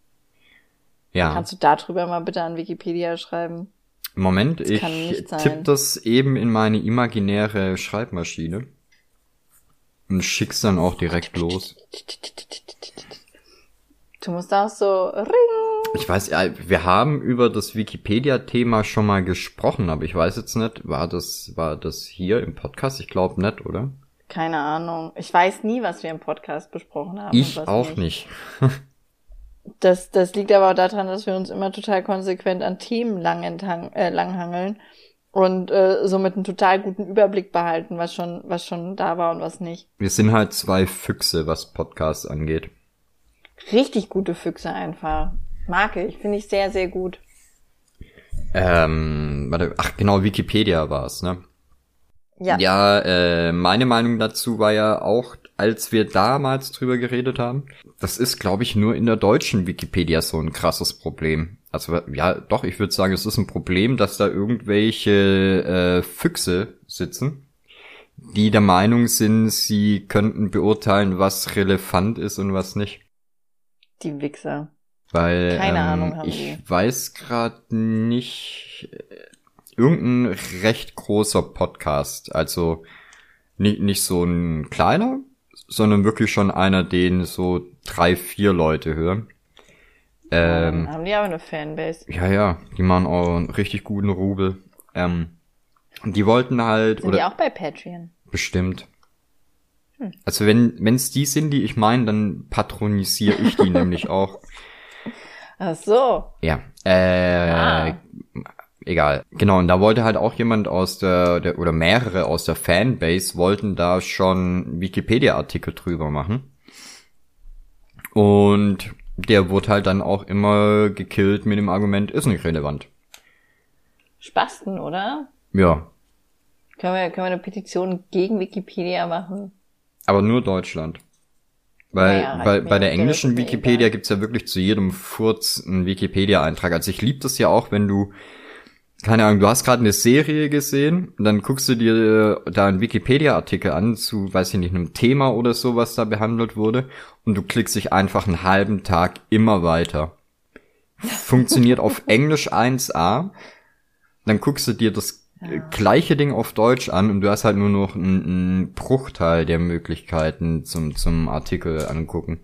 Ja. Kannst du darüber mal bitte an Wikipedia schreiben? Moment, das ich tippe das eben in meine imaginäre Schreibmaschine. Und schickst dann auch direkt los. Du musst auch so ring. Ich weiß, ja, wir haben über das Wikipedia-Thema schon mal gesprochen, aber ich weiß jetzt nicht, war das, war das hier im Podcast? Ich glaube nicht, oder? Keine Ahnung. Ich weiß nie, was wir im Podcast besprochen haben. Ich auch nicht. nicht. das, das liegt aber auch daran, dass wir uns immer total konsequent an Themen lang enthang, äh, langhangeln und äh, somit einen total guten Überblick behalten, was schon, was schon da war und was nicht. Wir sind halt zwei Füchse, was Podcasts angeht. Richtig gute Füchse einfach. Mag ich, finde ich sehr, sehr gut. Ähm, warte, ach genau, Wikipedia war es, ne? Ja, ja äh, meine Meinung dazu war ja auch, als wir damals drüber geredet haben, das ist, glaube ich, nur in der deutschen Wikipedia so ein krasses Problem. Also ja, doch, ich würde sagen, es ist ein Problem, dass da irgendwelche äh, Füchse sitzen, die der Meinung sind, sie könnten beurteilen, was relevant ist und was nicht. Die Wichser. Weil Keine ähm, Ahnung haben ich die. weiß gerade nicht äh, irgendein recht großer Podcast, also nicht, nicht so ein kleiner, sondern wirklich schon einer, den so drei, vier Leute hören. Ähm, haben die aber eine Fanbase? Ja, ja, die machen auch einen richtig guten Rubel. Ähm, die wollten halt. Sind oder, die auch bei Patreon? Bestimmt. Hm. Also wenn es die sind, die ich meine, dann patronisiere ich die nämlich auch. Ach so. Ja. Äh, ah. Egal. Genau, und da wollte halt auch jemand aus der, der oder mehrere aus der Fanbase wollten da schon Wikipedia-Artikel drüber machen. Und der wurde halt dann auch immer gekillt mit dem Argument, ist nicht relevant. Spasten, oder? Ja. Können wir, können wir eine Petition gegen Wikipedia machen? Aber nur Deutschland. Weil naja, bei, bei der englischen Wikipedia gibt's ja wirklich zu jedem Furz einen Wikipedia-Eintrag. Also ich liebe das ja auch, wenn du, keine Ahnung, du hast gerade eine Serie gesehen, dann guckst du dir da einen Wikipedia-Artikel an zu, weiß ich nicht, einem Thema oder so, was da behandelt wurde, und du klickst dich einfach einen halben Tag immer weiter. Funktioniert auf Englisch 1a, dann guckst du dir das ja. gleiche Ding auf Deutsch an und du hast halt nur noch einen, einen Bruchteil der Möglichkeiten zum, zum Artikel angucken.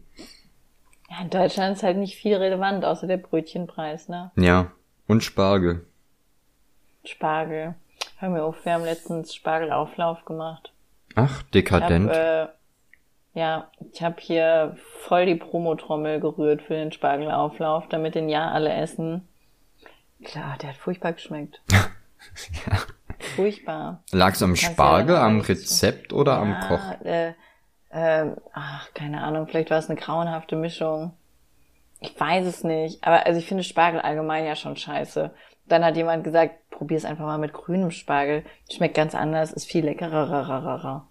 Ja, in Deutschland ist halt nicht viel relevant, außer der Brötchenpreis, ne? Ja. Und Spargel. Spargel. Hör mir auf, wir haben letztens Spargelauflauf gemacht. Ach, dekadent. Ich hab, äh, ja, ich habe hier voll die Promotrommel gerührt für den Spargelauflauf, damit den ja alle essen. Klar, der hat furchtbar geschmeckt. ja. Furchtbar. Lag es am Spargel, am Rezept oder ja, am Koch? Äh, äh, ach, keine Ahnung, vielleicht war es eine grauenhafte Mischung. Ich weiß es nicht. Aber also ich finde Spargel allgemein ja schon scheiße. Dann hat jemand gesagt, probier es einfach mal mit grünem Spargel. Schmeckt ganz anders, ist viel leckerer.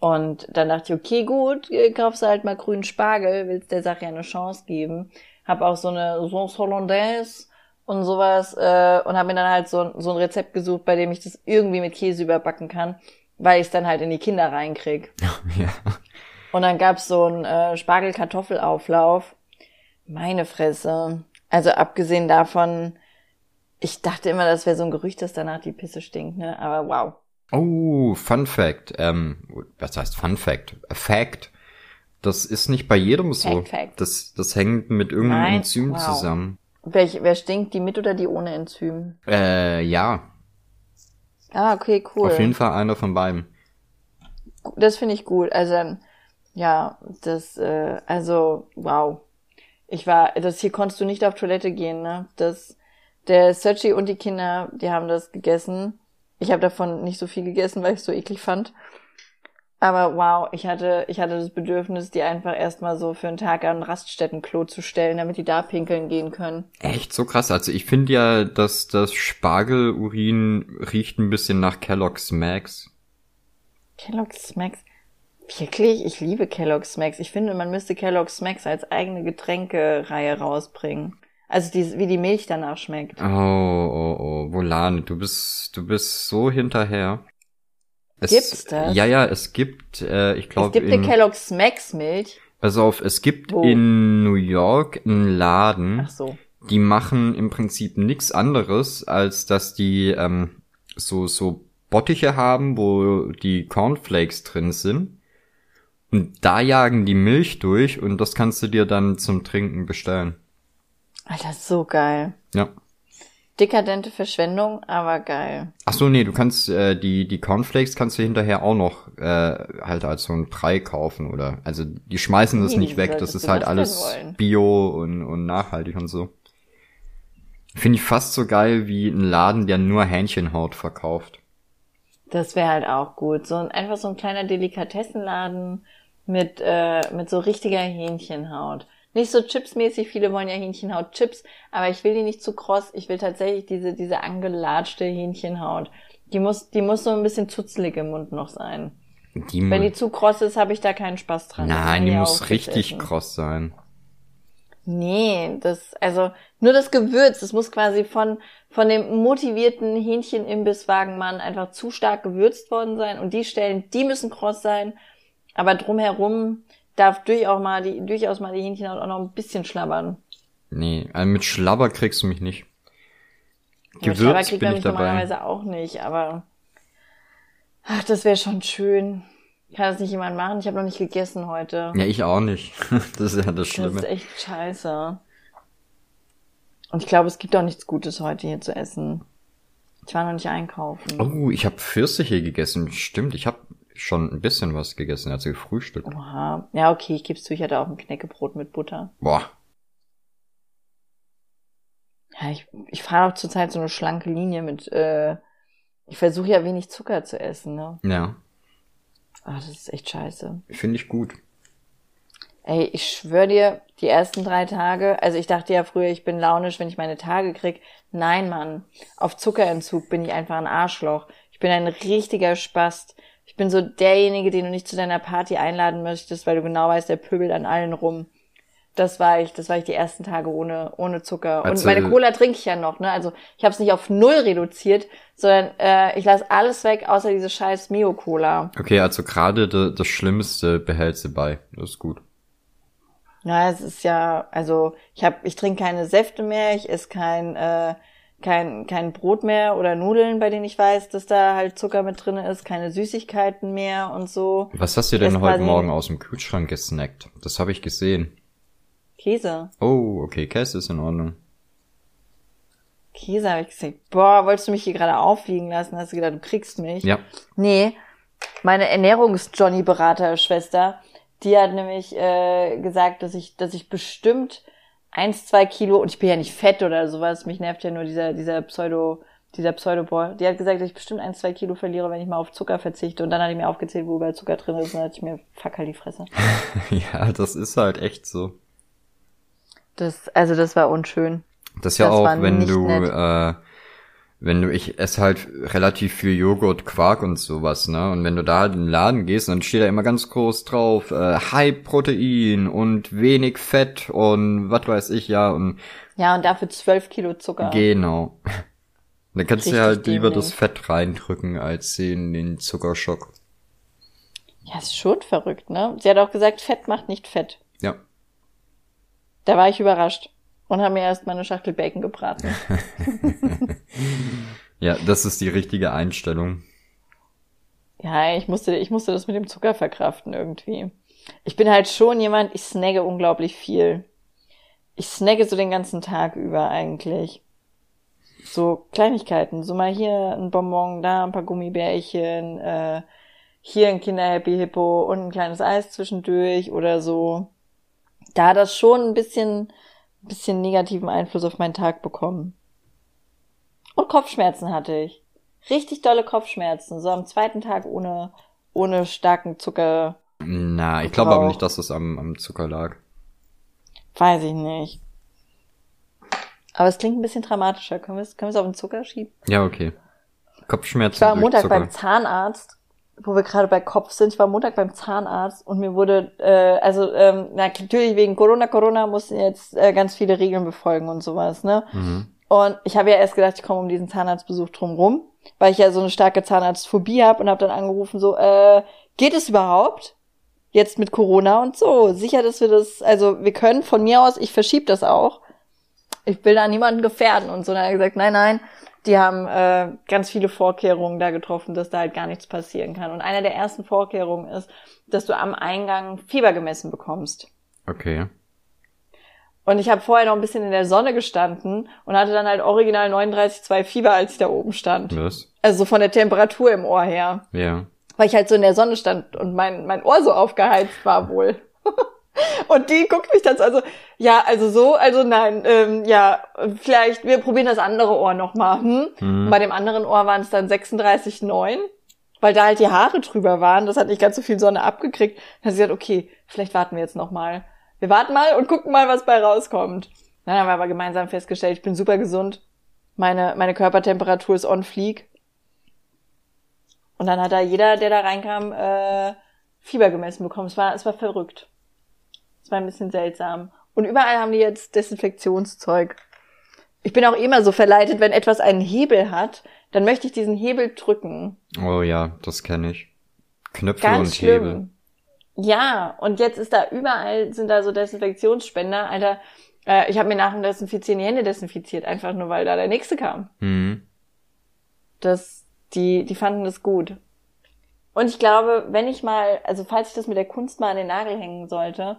Und dann dachte ich, okay, gut, kaufst du halt mal grünen Spargel, willst der Sache ja eine Chance geben. Hab auch so eine Sauce Hollandaise und sowas äh, und habe mir dann halt so, so ein Rezept gesucht, bei dem ich das irgendwie mit Käse überbacken kann, weil ich es dann halt in die Kinder reinkrieg. ja. Und dann gab's so einen äh, Spargel-Kartoffelauflauf. Meine Fresse. Also abgesehen davon, ich dachte immer, das wäre so ein Gerücht, dass danach die Pisse stinkt, ne? Aber wow. Oh, Fun Fact. Ähm, was heißt Fun Fact? A Fact. Das ist nicht bei jedem so. Fact, Fact. Das, das hängt mit irgendeinem Nein? Enzym wow. zusammen. Welch, wer stinkt, die mit oder die ohne Enzym? Äh, ja. Ah, okay, cool. Auf jeden Fall einer von beiden. Das finde ich gut. Also, ja, das, äh, also, wow. Ich war, das hier konntest du nicht auf Toilette gehen, ne? Das, der Searchy und die Kinder, die haben das gegessen. Ich habe davon nicht so viel gegessen, weil ich es so eklig fand. Aber wow, ich hatte, ich hatte das Bedürfnis, die einfach erstmal so für einen Tag an Raststättenklo zu stellen, damit die da pinkeln gehen können. Echt so krass. Also ich finde ja, dass das Spargelurin riecht ein bisschen nach Kellogg's Max. Kellogg's Max? Wirklich? Ich liebe Kellogg's Max. Ich finde, man müsste Kellogg's Max als eigene Getränkereihe rausbringen. Also die, wie die Milch danach schmeckt. Oh, oh, oh, Volane, du bist, du bist so hinterher. Es, Gibt's das? Ja, ja, es gibt, äh, ich glaube. Es gibt eine Kellogg's Max Milch. Pass auf, es gibt Wo? in New York einen Laden. Ach so. Die machen im Prinzip nichts anderes, als dass die ähm, so, so Bottiche haben, wo die Cornflakes drin sind. Und da jagen die Milch durch und das kannst du dir dann zum Trinken bestellen. Alter, so geil. Ja dekadente Verschwendung, aber geil. Ach so, nee, du kannst äh, die die Cornflakes kannst du hinterher auch noch äh, halt als so ein Brei kaufen oder also die schmeißen das nee, nicht weg, das ist halt alles bio und und nachhaltig und so. Finde ich fast so geil wie ein Laden, der nur Hähnchenhaut verkauft. Das wäre halt auch gut, so ein, einfach so ein kleiner Delikatessenladen mit äh, mit so richtiger Hähnchenhaut. nicht so chipsmäßig. Viele wollen ja Hähnchenhaut-Chips, aber ich will die nicht zu kross. Ich will tatsächlich diese, diese angelatschte Hähnchenhaut. Die muss, die muss so ein bisschen zutzelig im Mund noch sein. Die Wenn die zu kross ist, habe ich da keinen Spaß dran. Nein, die muss richtig kross sein. Nee, das, also nur das Gewürz, das muss quasi von, von dem motivierten Hähnchen-Imbisswagenmann einfach zu stark gewürzt worden sein und die Stellen, die müssen kross sein, aber drumherum darf durchaus mal die, durchaus mal die Hähnchenhaut auch noch ein bisschen schlabbern. Nee, also mit Schlabber kriegst du mich nicht. Gewürz ja, Schlabber kriegt bin man mich normalerweise auch nicht, aber ach, das wäre schon schön. Kann das nicht jemand machen? Ich habe noch nicht gegessen heute. Ja, ich auch nicht. Das ist ja das Schlimme. Das ist echt scheiße. Und ich glaube, es gibt auch nichts Gutes heute hier zu essen. Ich war noch nicht einkaufen. Oh, ich habe Pfirsiche gegessen. Stimmt, ich habe schon ein bisschen was gegessen, also gefrühstückt. Oha. Ja, okay, ich gebe zu, ich hatte auch ein Knäckebrot mit Butter. Boah. Ja, ich, ich fahre auch zurzeit so eine schlanke Linie mit, äh, ich versuche ja wenig Zucker zu essen, ne? Ja. Ah, das ist echt scheiße. Finde ich gut. Ey, ich schwöre dir, die ersten drei Tage, also ich dachte ja früher, ich bin launisch, wenn ich meine Tage krieg. Nein, Mann. Auf Zuckerentzug bin ich einfach ein Arschloch. Ich bin ein richtiger Spast. Ich bin so derjenige, den du nicht zu deiner Party einladen möchtest, weil du genau weißt, der pöbelt an allen rum. Das war ich, das war ich die ersten Tage ohne, ohne Zucker. Also, und meine Cola trinke ich ja noch, ne? Also ich habe es nicht auf null reduziert, sondern äh, ich lasse alles weg, außer diese scheiß Mio-Cola. Okay, also gerade das Schlimmste behältst du bei. Das ist gut. Ja, es ist ja, also ich habe, ich trinke keine Säfte mehr, ich esse kein, äh, kein, kein Brot mehr oder Nudeln, bei denen ich weiß, dass da halt Zucker mit drin ist, keine Süßigkeiten mehr und so. Was hast du denn heute Morgen aus dem Kühlschrank gesnackt? Das habe ich gesehen. Käse. Oh, okay, Käse ist in Ordnung. Käse habe ich gesagt. Boah, wolltest du mich hier gerade aufliegen lassen? Hast du gedacht, du kriegst mich? Ja. Nee, meine Ernährungs-Johnny-Berater-Schwester, die hat nämlich äh, gesagt, dass ich, dass ich bestimmt eins, zwei Kilo, und ich bin ja nicht fett oder sowas, mich nervt ja nur dieser, dieser Pseudo, dieser Pseudo-Boy. Die hat gesagt, dass ich bestimmt ein, zwei Kilo verliere, wenn ich mal auf Zucker verzichte. Und dann hat die mir aufgezählt, wo überall Zucker drin ist, und dann hatte ich mir fuck halt die Fresse. ja, das ist halt echt so. Das, also das war unschön. Das ist ja das auch, wenn du, äh, wenn du, ich esse halt relativ viel Joghurt, Quark und sowas, ne? Und wenn du da halt in den Laden gehst, dann steht da immer ganz groß drauf, äh, High Protein und wenig Fett und was weiß ich, ja, und. Ja, und dafür zwölf Kilo Zucker. Genau. Dann kannst Richtig du halt lieber das Fett reindrücken, als in den Zuckerschock. Ja, ist schon verrückt, ne? Sie hat auch gesagt, Fett macht nicht fett. Ja. Da war ich überrascht und habe mir erst meine Schachtel Bacon gebraten. ja, das ist die richtige Einstellung. Ja, ich musste, ich musste das mit dem Zucker verkraften irgendwie. Ich bin halt schon jemand, ich snagge unglaublich viel. Ich snagge so den ganzen Tag über eigentlich. So Kleinigkeiten, so mal hier ein Bonbon, da ein paar Gummibärchen, äh, hier ein Kinder Happy Hippo und ein kleines Eis zwischendurch oder so da das schon ein bisschen, bisschen negativen Einfluss auf meinen Tag bekommen. Und Kopfschmerzen hatte ich. Richtig dolle Kopfschmerzen. So am zweiten Tag ohne, ohne starken Zucker. Na, ich glaube aber nicht, dass es am, am Zucker lag. Weiß ich nicht. Aber es klingt ein bisschen dramatischer. Können wir es, können wir es auf den Zucker schieben? Ja, okay. Kopfschmerzen. Ich war am Montag Zucker. beim Zahnarzt wo wir gerade bei Kopf sind. Ich war Montag beim Zahnarzt und mir wurde, äh, also ähm, na, natürlich wegen Corona, Corona mussten jetzt äh, ganz viele Regeln befolgen und sowas, ne? Mhm. Und ich habe ja erst gedacht, ich komme um diesen Zahnarztbesuch drum rum, weil ich ja so eine starke Zahnarztphobie habe und habe dann angerufen so, äh, geht es überhaupt? Jetzt mit Corona und so. Sicher, dass wir das, also wir können von mir aus, ich verschiebe das auch. Ich will da niemanden gefährden und so. Und dann hat er gesagt, nein, nein, die haben äh, ganz viele Vorkehrungen da getroffen, dass da halt gar nichts passieren kann. Und eine der ersten Vorkehrungen ist, dass du am Eingang Fieber gemessen bekommst. Okay. Und ich habe vorher noch ein bisschen in der Sonne gestanden und hatte dann halt original 39,2 Fieber, als ich da oben stand. Was? Also so von der Temperatur im Ohr her. Ja. Weil ich halt so in der Sonne stand und mein, mein Ohr so aufgeheizt war wohl. Und die guckt mich dann so, also, ja, also so, also nein, ähm, ja, vielleicht, wir probieren das andere Ohr nochmal. Hm? Mhm. Bei dem anderen Ohr waren es dann 36,9, weil da halt die Haare drüber waren. Das hat nicht ganz so viel Sonne abgekriegt. Dann hat sie gesagt, okay, vielleicht warten wir jetzt nochmal. Wir warten mal und gucken mal, was bei rauskommt. Dann haben wir aber gemeinsam festgestellt, ich bin super gesund. Meine, meine Körpertemperatur ist on fleek. Und dann hat da jeder, der da reinkam, äh, Fieber gemessen bekommen. Es war, es war verrückt. Es war ein bisschen seltsam. Und überall haben die jetzt Desinfektionszeug. Ich bin auch immer so verleitet, wenn etwas einen Hebel hat, dann möchte ich diesen Hebel drücken. Oh ja, das kenne ich. Knöpfe Ganz und schlimm. Hebel. Ja, und jetzt ist da überall sind da so Desinfektionsspender. Alter, äh, ich habe mir nach dem Desinfizieren die Hände desinfiziert, einfach nur weil da der nächste kam. Mhm. Das, die, die fanden das gut. Und ich glaube, wenn ich mal, also falls ich das mit der Kunst mal an den Nagel hängen sollte,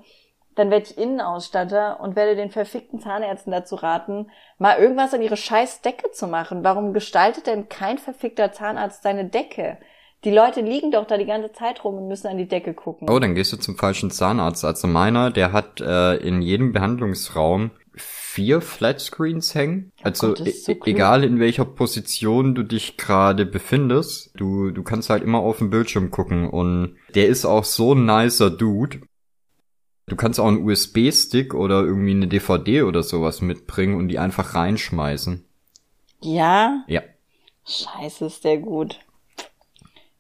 dann werde ich Innenausstatter und werde den verfickten Zahnärzten dazu raten, mal irgendwas an ihre scheiß Decke zu machen. Warum gestaltet denn kein verfickter Zahnarzt seine Decke? Die Leute liegen doch da die ganze Zeit rum und müssen an die Decke gucken. Oh, dann gehst du zum falschen Zahnarzt. Also meiner, der hat äh, in jedem Behandlungsraum vier Flatscreens hängen. Also Gott, das ist so e- klug. egal in welcher Position du dich gerade befindest, du, du kannst halt immer auf den Bildschirm gucken und der ist auch so ein nicer Dude. Du kannst auch einen USB-Stick oder irgendwie eine DVD oder sowas mitbringen und die einfach reinschmeißen. Ja? Ja. Scheiße, ist der gut.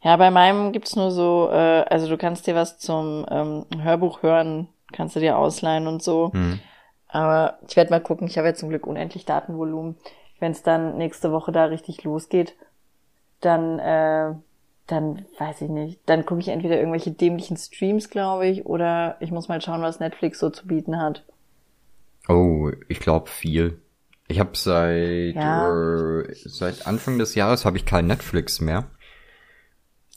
Ja, bei meinem gibt's nur so, äh, also du kannst dir was zum ähm, Hörbuch hören, kannst du dir ausleihen und so. Hm. Aber ich werde mal gucken, ich habe ja zum Glück unendlich Datenvolumen. Wenn es dann nächste Woche da richtig losgeht, dann, äh, dann weiß ich nicht. Dann gucke ich entweder irgendwelche dämlichen Streams, glaube ich, oder ich muss mal schauen, was Netflix so zu bieten hat. Oh, ich glaube viel. Ich habe seit Ja. äh, seit Anfang des Jahres habe ich kein Netflix mehr.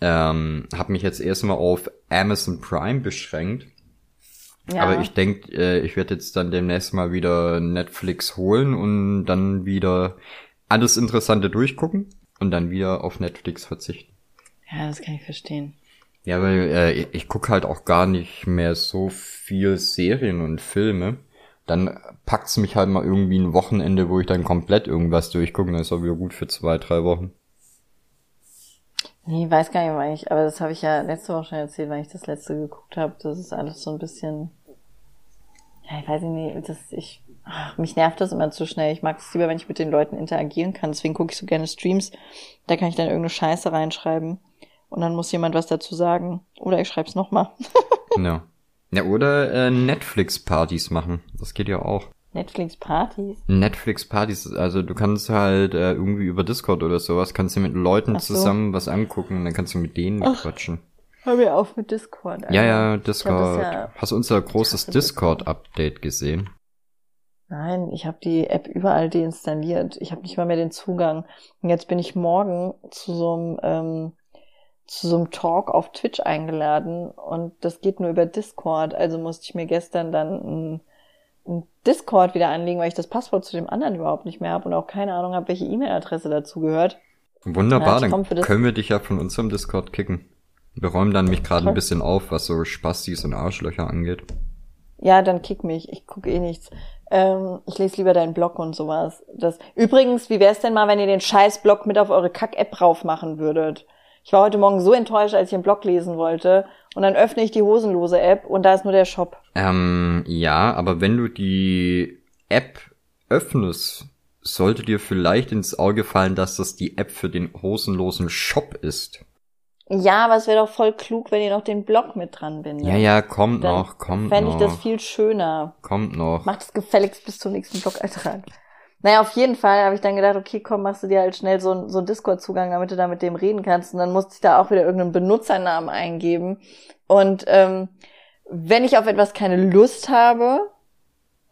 Ähm, habe mich jetzt erstmal auf Amazon Prime beschränkt. Ja. Aber ich denke, äh, ich werde jetzt dann demnächst mal wieder Netflix holen und dann wieder alles Interessante durchgucken und dann wieder auf Netflix verzichten. Ja, das kann ich verstehen. Ja, weil äh, ich, ich gucke halt auch gar nicht mehr so viel Serien und Filme. Dann packt's mich halt mal irgendwie ein Wochenende, wo ich dann komplett irgendwas durchgucke. Dann ist auch wieder gut für zwei, drei Wochen. Nee, weiß gar nicht, wann ich, aber das habe ich ja letzte Woche schon erzählt, weil ich das letzte geguckt habe. Das ist alles so ein bisschen, ja, ich weiß nicht, das, ich, ach, mich nervt das immer zu schnell. Ich mag es lieber, wenn ich mit den Leuten interagieren kann. Deswegen gucke ich so gerne Streams. Da kann ich dann irgendeine Scheiße reinschreiben und dann muss jemand was dazu sagen. Oder ich schreib's nochmal. Ja. Ja, oder äh, Netflix-Partys machen. Das geht ja auch. Netflix-Partys. Netflix-Partys, also du kannst halt äh, irgendwie über Discord oder sowas, kannst du mit Leuten so. zusammen was angucken und dann kannst du mit denen Ach. quatschen. Hör mir auf mit Discord. Alter. Ja, ja, Discord. ja- Hast du unser großes. Discord-Update gesehen? Nein, ich habe die App überall deinstalliert. Ich habe nicht mal mehr den Zugang. Und jetzt bin ich morgen zu so einem ähm, zu so einem Talk auf Twitch eingeladen und das geht nur über Discord. Also musste ich mir gestern dann ein, Discord wieder anlegen, weil ich das Passwort zu dem anderen überhaupt nicht mehr habe und auch keine Ahnung habe, welche E-Mail-Adresse dazu gehört. Wunderbar, Ja, dann können wir dich ja von unserem Discord kicken. Wir räumen dann mich gerade ein bisschen auf, was so Spastis und Arschlöcher angeht. Ja, dann kick mich. Ich gucke eh nichts. Ähm, ich lese lieber deinen Blog und sowas. Das Übrigens, wie wär's denn mal, wenn ihr den Scheiß-Blog mit auf eure Kack-App rauf machen würdet? Ich war heute Morgen so enttäuscht, als ich einen Blog lesen wollte. Und dann öffne ich die hosenlose App und da ist nur der Shop. Ähm, ja, aber wenn du die App öffnest, sollte dir vielleicht ins Auge fallen, dass das die App für den hosenlosen Shop ist. Ja, aber es wäre doch voll klug, wenn ihr noch den Blog mit dran bindet. Ja, ja, kommt Dann noch, kommt Fände ich noch. das viel schöner. kommt noch. Macht es gefälligst bis zum nächsten Blog-Eintrag. Naja, auf jeden Fall habe ich dann gedacht, okay, komm, machst du dir halt schnell so, einen- so einen Discord-Zugang, damit du da mit dem reden kannst. Und dann musste ich da auch wieder irgendeinen Benutzernamen eingeben. Und ähm, wenn ich auf etwas keine Lust habe,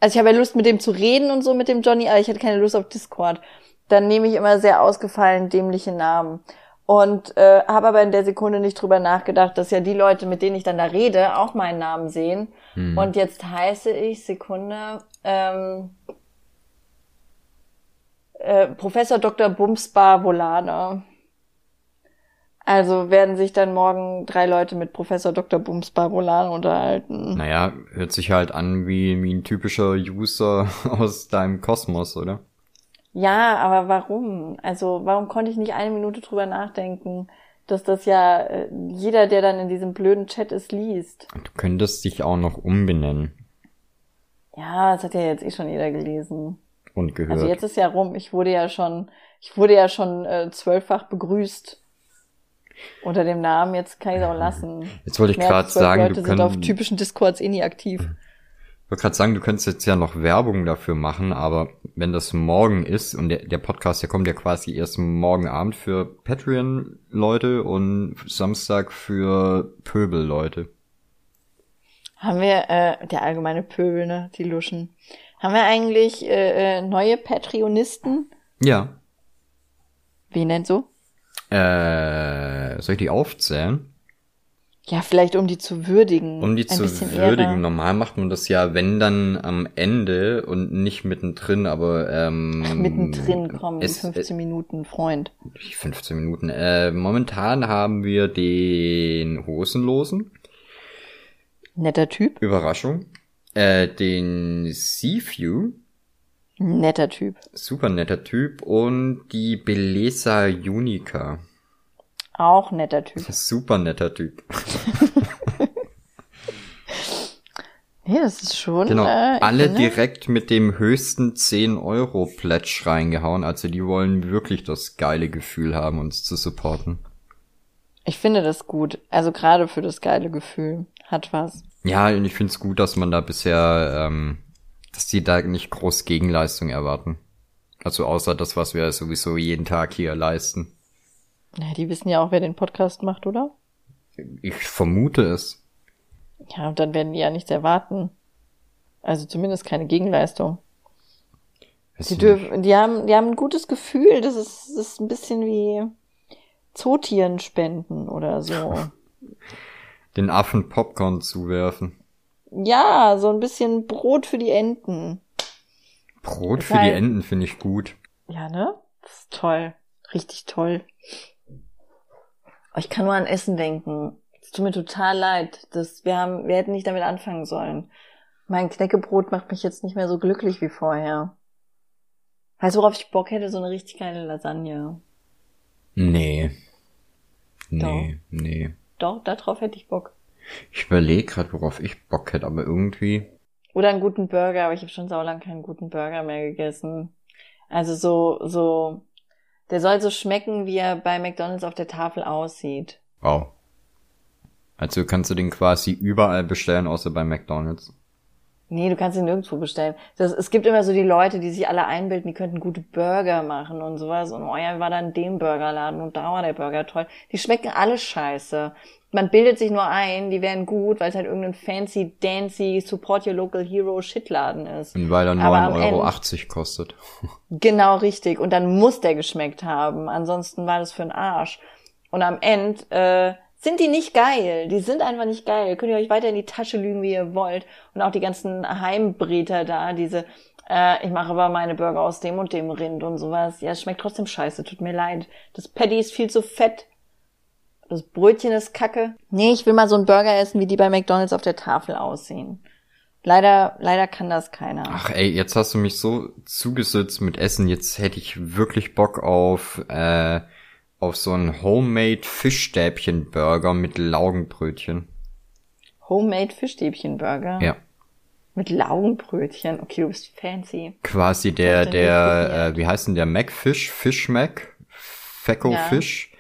also ich habe ja Lust, mit dem zu reden und so, mit dem Johnny, aber ich hatte keine Lust auf Discord, dann nehme ich immer sehr ausgefallen dämliche Namen. Und äh, habe aber in der Sekunde nicht drüber nachgedacht, dass ja die Leute, mit denen ich dann da rede, auch meinen Namen sehen. Hm. Und jetzt heiße ich, Sekunde, ähm, äh, Professor Dr. Bumsbar Volane. Also werden sich dann morgen drei Leute mit Professor Dr. Bumsbar Volane unterhalten. Naja, hört sich halt an wie, wie ein typischer User aus deinem Kosmos, oder? Ja, aber warum? Also warum konnte ich nicht eine Minute drüber nachdenken, dass das ja äh, jeder, der dann in diesem blöden Chat ist, liest? Du könntest dich auch noch umbenennen. Ja, das hat ja jetzt eh schon jeder gelesen. Und gehört. Also jetzt ist ja rum. Ich wurde ja schon, ich wurde ja schon äh, zwölffach begrüßt unter dem Namen. Jetzt kann ich es auch lassen. Jetzt wollte ich gerade sagen, Leute du sind auf könntest, typischen Discords eh nie aktiv. ich wollte gerade sagen, du könntest jetzt ja noch Werbung dafür machen, aber wenn das morgen ist und der, der Podcast, der kommt ja quasi erst morgen Abend für Patreon-Leute und Samstag für Pöbel-Leute. Haben wir, äh, der allgemeine Pöbel, ne, die Luschen. Haben wir eigentlich äh, äh, neue Patreonisten? Ja. Wen denn so? Äh, soll ich die aufzählen? Ja, vielleicht um die zu würdigen. Um die zu würdigen. Ehre. Normal macht man das ja, wenn dann am Ende und nicht mittendrin, aber ähm, Ach, mittendrin kommen es- 15 Minuten, Freund. Die 15 Minuten. Äh, momentan haben wir den Hosenlosen. Netter Typ. Überraschung. Äh, den Seaview. Netter Typ. Super netter Typ. Und die Belesa Unica. Auch netter Typ. Super netter Typ. Nee, das ist schon. Genau. Äh, Alle finde- direkt mit dem höchsten 10 Euro Pledge reingehauen. Also die wollen wirklich das geile Gefühl haben, uns zu supporten. Ich finde das gut. Also gerade für das geile Gefühl. Hat was. Ja, und ich find's gut, dass man da bisher, ähm, dass die da nicht groß Gegenleistung erwarten. Also außer das, was wir sowieso jeden Tag hier leisten. Ja, die wissen ja auch, wer den Podcast macht, oder? Ich vermute es. Ja, und dann werden die ja nichts erwarten. Also zumindest keine Weiß Gegenleistung. Die ich nicht. dürfen, die haben, die haben ein gutes Gefühl. Das ist, das ist ein bisschen wie Zootieren spenden oder so. Den Affen Popcorn zuwerfen. Ja, so ein bisschen Brot für die Enten. Brot Ist für die halt- Enten finde ich gut. Ja, ne? Das ist toll. Richtig toll. Oh, Ich kann nur an Essen denken. Es tut mir total leid. Das, wir haben, wir hätten nicht damit anfangen sollen. Mein Knäckebrot macht mich jetzt nicht mehr so glücklich wie vorher. Weißt du, worauf ich Bock hätte? So eine richtig geile Lasagne. Nee. Nee, nee. Doch, darauf hätte ich Bock. Ich überlege gerade, worauf ich Bock hätte, aber irgendwie. Oder einen guten Burger, aber ich habe schon saulang keinen guten Burger mehr gegessen. Also so, so, der soll so schmecken, wie er bei McDonalds auf der Tafel aussieht. Wow. Also kannst du den quasi überall bestellen, außer bei McDonalds. Nee, du kannst ihn nirgendwo bestellen. Das, es gibt immer so die Leute, die sich alle einbilden, die könnten gute Burger machen und sowas. Und oh ja, war dann dem Burgerladen und da war der Burger toll. Die schmecken alle scheiße. Man bildet sich nur ein, die wären gut, weil es halt irgendein fancy, dancy, support your local hero Shitladen ist. Und weil er Aber am 9,80 Euro Ende- kostet. Genau richtig. Und dann muss der geschmeckt haben. Ansonsten war das für ein Arsch. Und am Ende äh, sind die nicht geil. Die sind einfach nicht geil. Könnt ihr euch weiter in die Tasche lügen, wie ihr wollt. Und auch die ganzen Heimbreter da, diese, äh, ich mache aber meine Burger aus dem und dem Rind und sowas. Ja, es schmeckt trotzdem scheiße. Tut mir leid. Das Patty ist viel zu fett. Das Brötchen ist kacke. Nee, ich will mal so einen Burger essen, wie die bei McDonalds auf der Tafel aussehen. Leider, leider kann das keiner. Ach ey, jetzt hast du mich so zugesetzt mit Essen. Jetzt hätte ich wirklich Bock auf, äh, auf so einen Homemade Fischstäbchen-Burger mit Laugenbrötchen. Homemade Fischstäbchenburger. Ja. Mit Laugenbrötchen. Okay, du bist fancy. Quasi der, der, äh, wie heißt denn der Macfish? Fish Mac? Fecko Ja. Fish?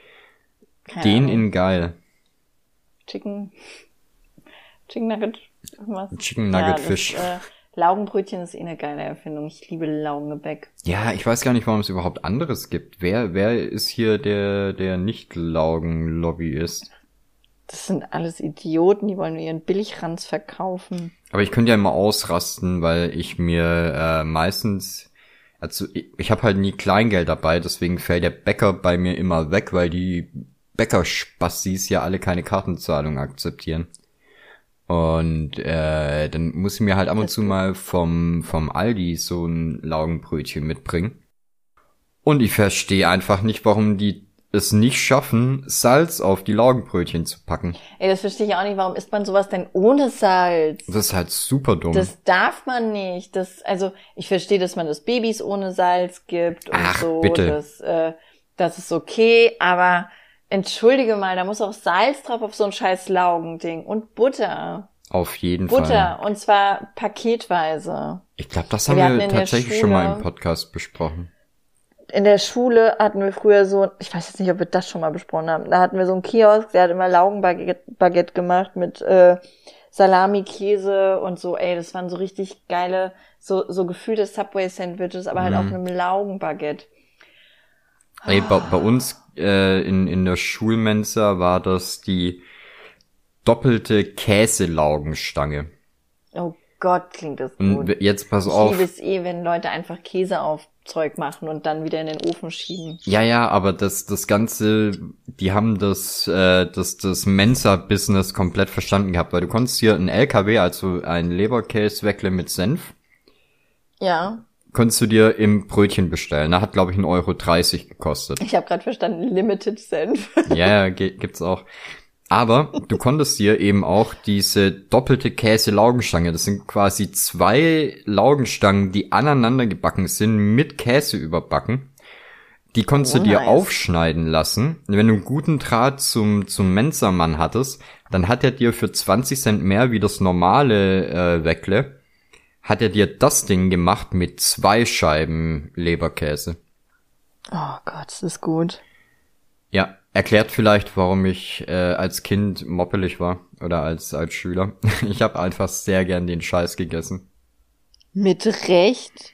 Keine Den Ahnung. in geil. Chicken. Chicken Nugget. Irgendwas. Chicken Ja, Nugget das, Fish. Äh, Laugenbrötchen ist eh eine geile Erfindung. Ich liebe Laugengebäck. Ja, ich weiß gar nicht, warum es überhaupt anderes gibt. Wer, wer ist hier der, der Nicht-Laugen-Lobbyist? Das sind alles Idioten, die wollen nur ihren Billigranz verkaufen. Aber ich könnte ja immer ausrasten, weil ich mir äh, meistens, also ich, ich habe halt nie Kleingeld dabei, deswegen fällt der Bäcker bei mir immer weg, weil die Bäckerspastis ja alle keine Kartenzahlung akzeptieren. Und äh, dann muss ich mir halt ab und zu mal vom, vom Aldi so ein Laugenbrötchen mitbringen. Und ich verstehe einfach nicht, warum die es nicht schaffen, Salz auf die Laugenbrötchen zu packen. Ey, das verstehe ich auch nicht. Warum isst man sowas denn ohne Salz? Das ist halt super dumm. Das darf man nicht. Das, also, ich verstehe, dass man das Babys ohne Salz gibt und Ach, so. bitte. Das, äh, das ist okay, aber entschuldige mal, da muss auch Salz drauf auf so ein scheiß Laugending und Butter. Auf jeden Butter, Fall. und zwar paketweise. Ich glaube, das haben wir wir, tatsächlich schon mal Schule- im Podcast besprochen. In der Schule hatten wir früher so, ich weiß jetzt nicht, ob wir das schon mal besprochen haben, da hatten wir so einen Kiosk, der hat immer Laugenbaguette Baguette gemacht mit äh, Salami, Käse und so, ey, das waren so richtig geile, so, so gefühlte Subway-Sandwiches, aber halt Mhm. auf einem Laugenbaguette. Ey, bei, bei uns äh, in, in der Schulmensa war das die doppelte Käselaugenstange. Oh Gott, klingt das gut. jetzt pass Ich auf. liebe es eh, wenn Leute einfach Käse auf Zeug machen und dann wieder in den Ofen schieben. Ja, ja, aber das, das Ganze, die haben das, äh, das, das Mensa-Business komplett verstanden gehabt, weil du konntest hier ein LKW, also ein Leberkäse-Weckle mit Senf, Ja, konntest du dir im Brötchen bestellen. Da hat, glaube ich, 1,30 Euro gekostet. ich habe gerade verstanden, Limited Senf. Ja, gibt's auch. Aber du konntest dir eben auch diese doppelte Käse-Laugenstange, das sind quasi zwei Laugenstangen, die aneinander gebacken sind, mit Käse überbacken. Die konntest Oh, du dir nice. aufschneiden lassen. Und wenn du einen guten Draht zum, zum Mensa-Mann hattest, dann hat er dir für 20 Cent mehr wie das normale äh, Weckle, hat er dir das Ding gemacht mit zwei Scheiben Leberkäse. Oh Gott, das ist gut. Ja, erklärt vielleicht, warum ich äh, als Kind moppelig war oder als als Schüler. Ich habe einfach sehr gern den Scheiß gegessen. Mit Recht?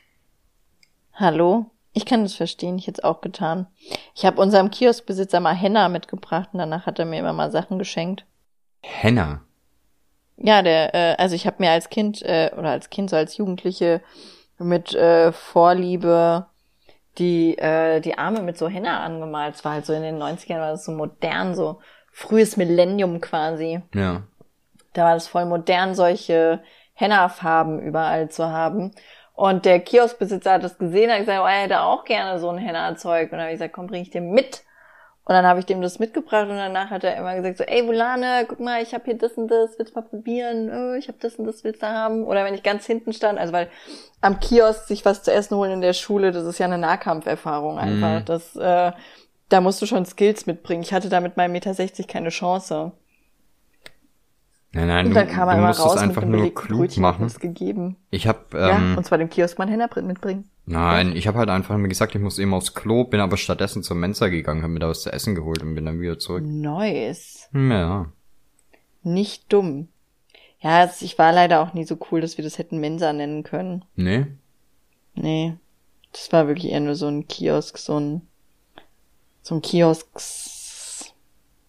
Hallo? Ich kann das verstehen, ich hätte es auch getan. Ich habe unserem Kioskbesitzer mal Henna mitgebracht und danach hat er mir immer mal Sachen geschenkt. Henna. Ja, der, äh, also ich habe mir als Kind äh, oder als Kind, so als Jugendliche mit äh, Vorliebe die, äh, die Arme mit so Henna angemalt. Es war halt so in den 90ern, war das so modern, so frühes Millennium quasi. Ja. Da war das voll modern, solche Henna-Farben überall zu haben. Und der Kioskbesitzer hat das gesehen, hat gesagt, oh, er hätte auch gerne so ein Henna-Zeug. Und dann habe ich gesagt, komm, bring ich dir mit. Und dann habe ich dem das mitgebracht und danach hat er immer gesagt so, ey Volane, guck mal, ich habe hier das und das, willst du mal probieren? Oh, ich habe das und das, willst du haben? Oder wenn ich ganz hinten stand, also weil am Kiosk sich was zu essen holen in der Schule, das ist ja eine Nahkampferfahrung einfach. Mhm. Das, äh, da musst du schon Skills mitbringen. Ich hatte da mit meinem Meter 60 keine Chance. Nein, nein, Und du, dann kam er du immer musst raus es einfach nur klug Brötchen machen. gegeben. Ich habe ja, ähm, und zwar dem Kioskmann Hennerprint mitbringen. Nein, ich habe halt einfach mir gesagt, ich muss eben aufs Klo, bin aber stattdessen zur Mensa gegangen, habe mir da was zu essen geholt und bin dann wieder zurück. Nice. Ja. Nicht dumm. Ja, ich war leider auch nie so cool, dass wir das hätten Mensa nennen können. Nee? Nee. Das war wirklich eher nur so ein Kiosk, so ein, so ein Kiosks.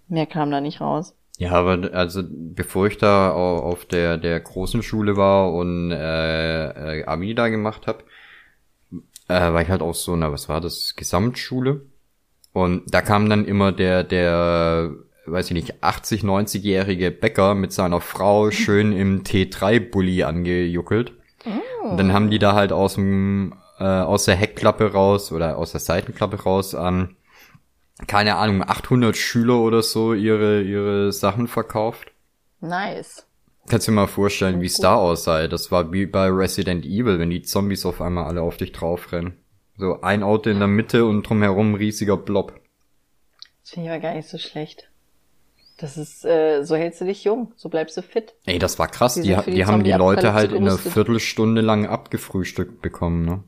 Mehr kam da nicht raus. Ja, aber also bevor ich da au- auf der der großen Schule war und äh, äh, Abi da gemacht habe, äh, war ich halt auf so einer, was war das, Gesamtschule. Und da kam dann immer der, der, weiß ich nicht, 80, 90-jährige Bäcker mit seiner Frau schön im T3-Bully angejuckelt. Und dann haben die da halt aus dem, äh, aus der Heckklappe raus oder aus der Seitenklappe raus an, keine Ahnung, 800 Schüler oder so ihre, ihre Sachen verkauft. Nice. Kannst du dir mal vorstellen, wie es da aussah? Das war wie bei Resident Evil, wenn die Zombies auf einmal alle auf dich draufrennen. So ein Auto in der Mitte und drumherum ein riesiger Blob. Das finde ich aber gar nicht so schlecht. Das ist, äh, so hältst du dich jung, so bleibst du fit. Ey, das war krass. Die Die, die, die haben die Leute halt in einer Viertelstunde lang abgefrühstückt bekommen, ne?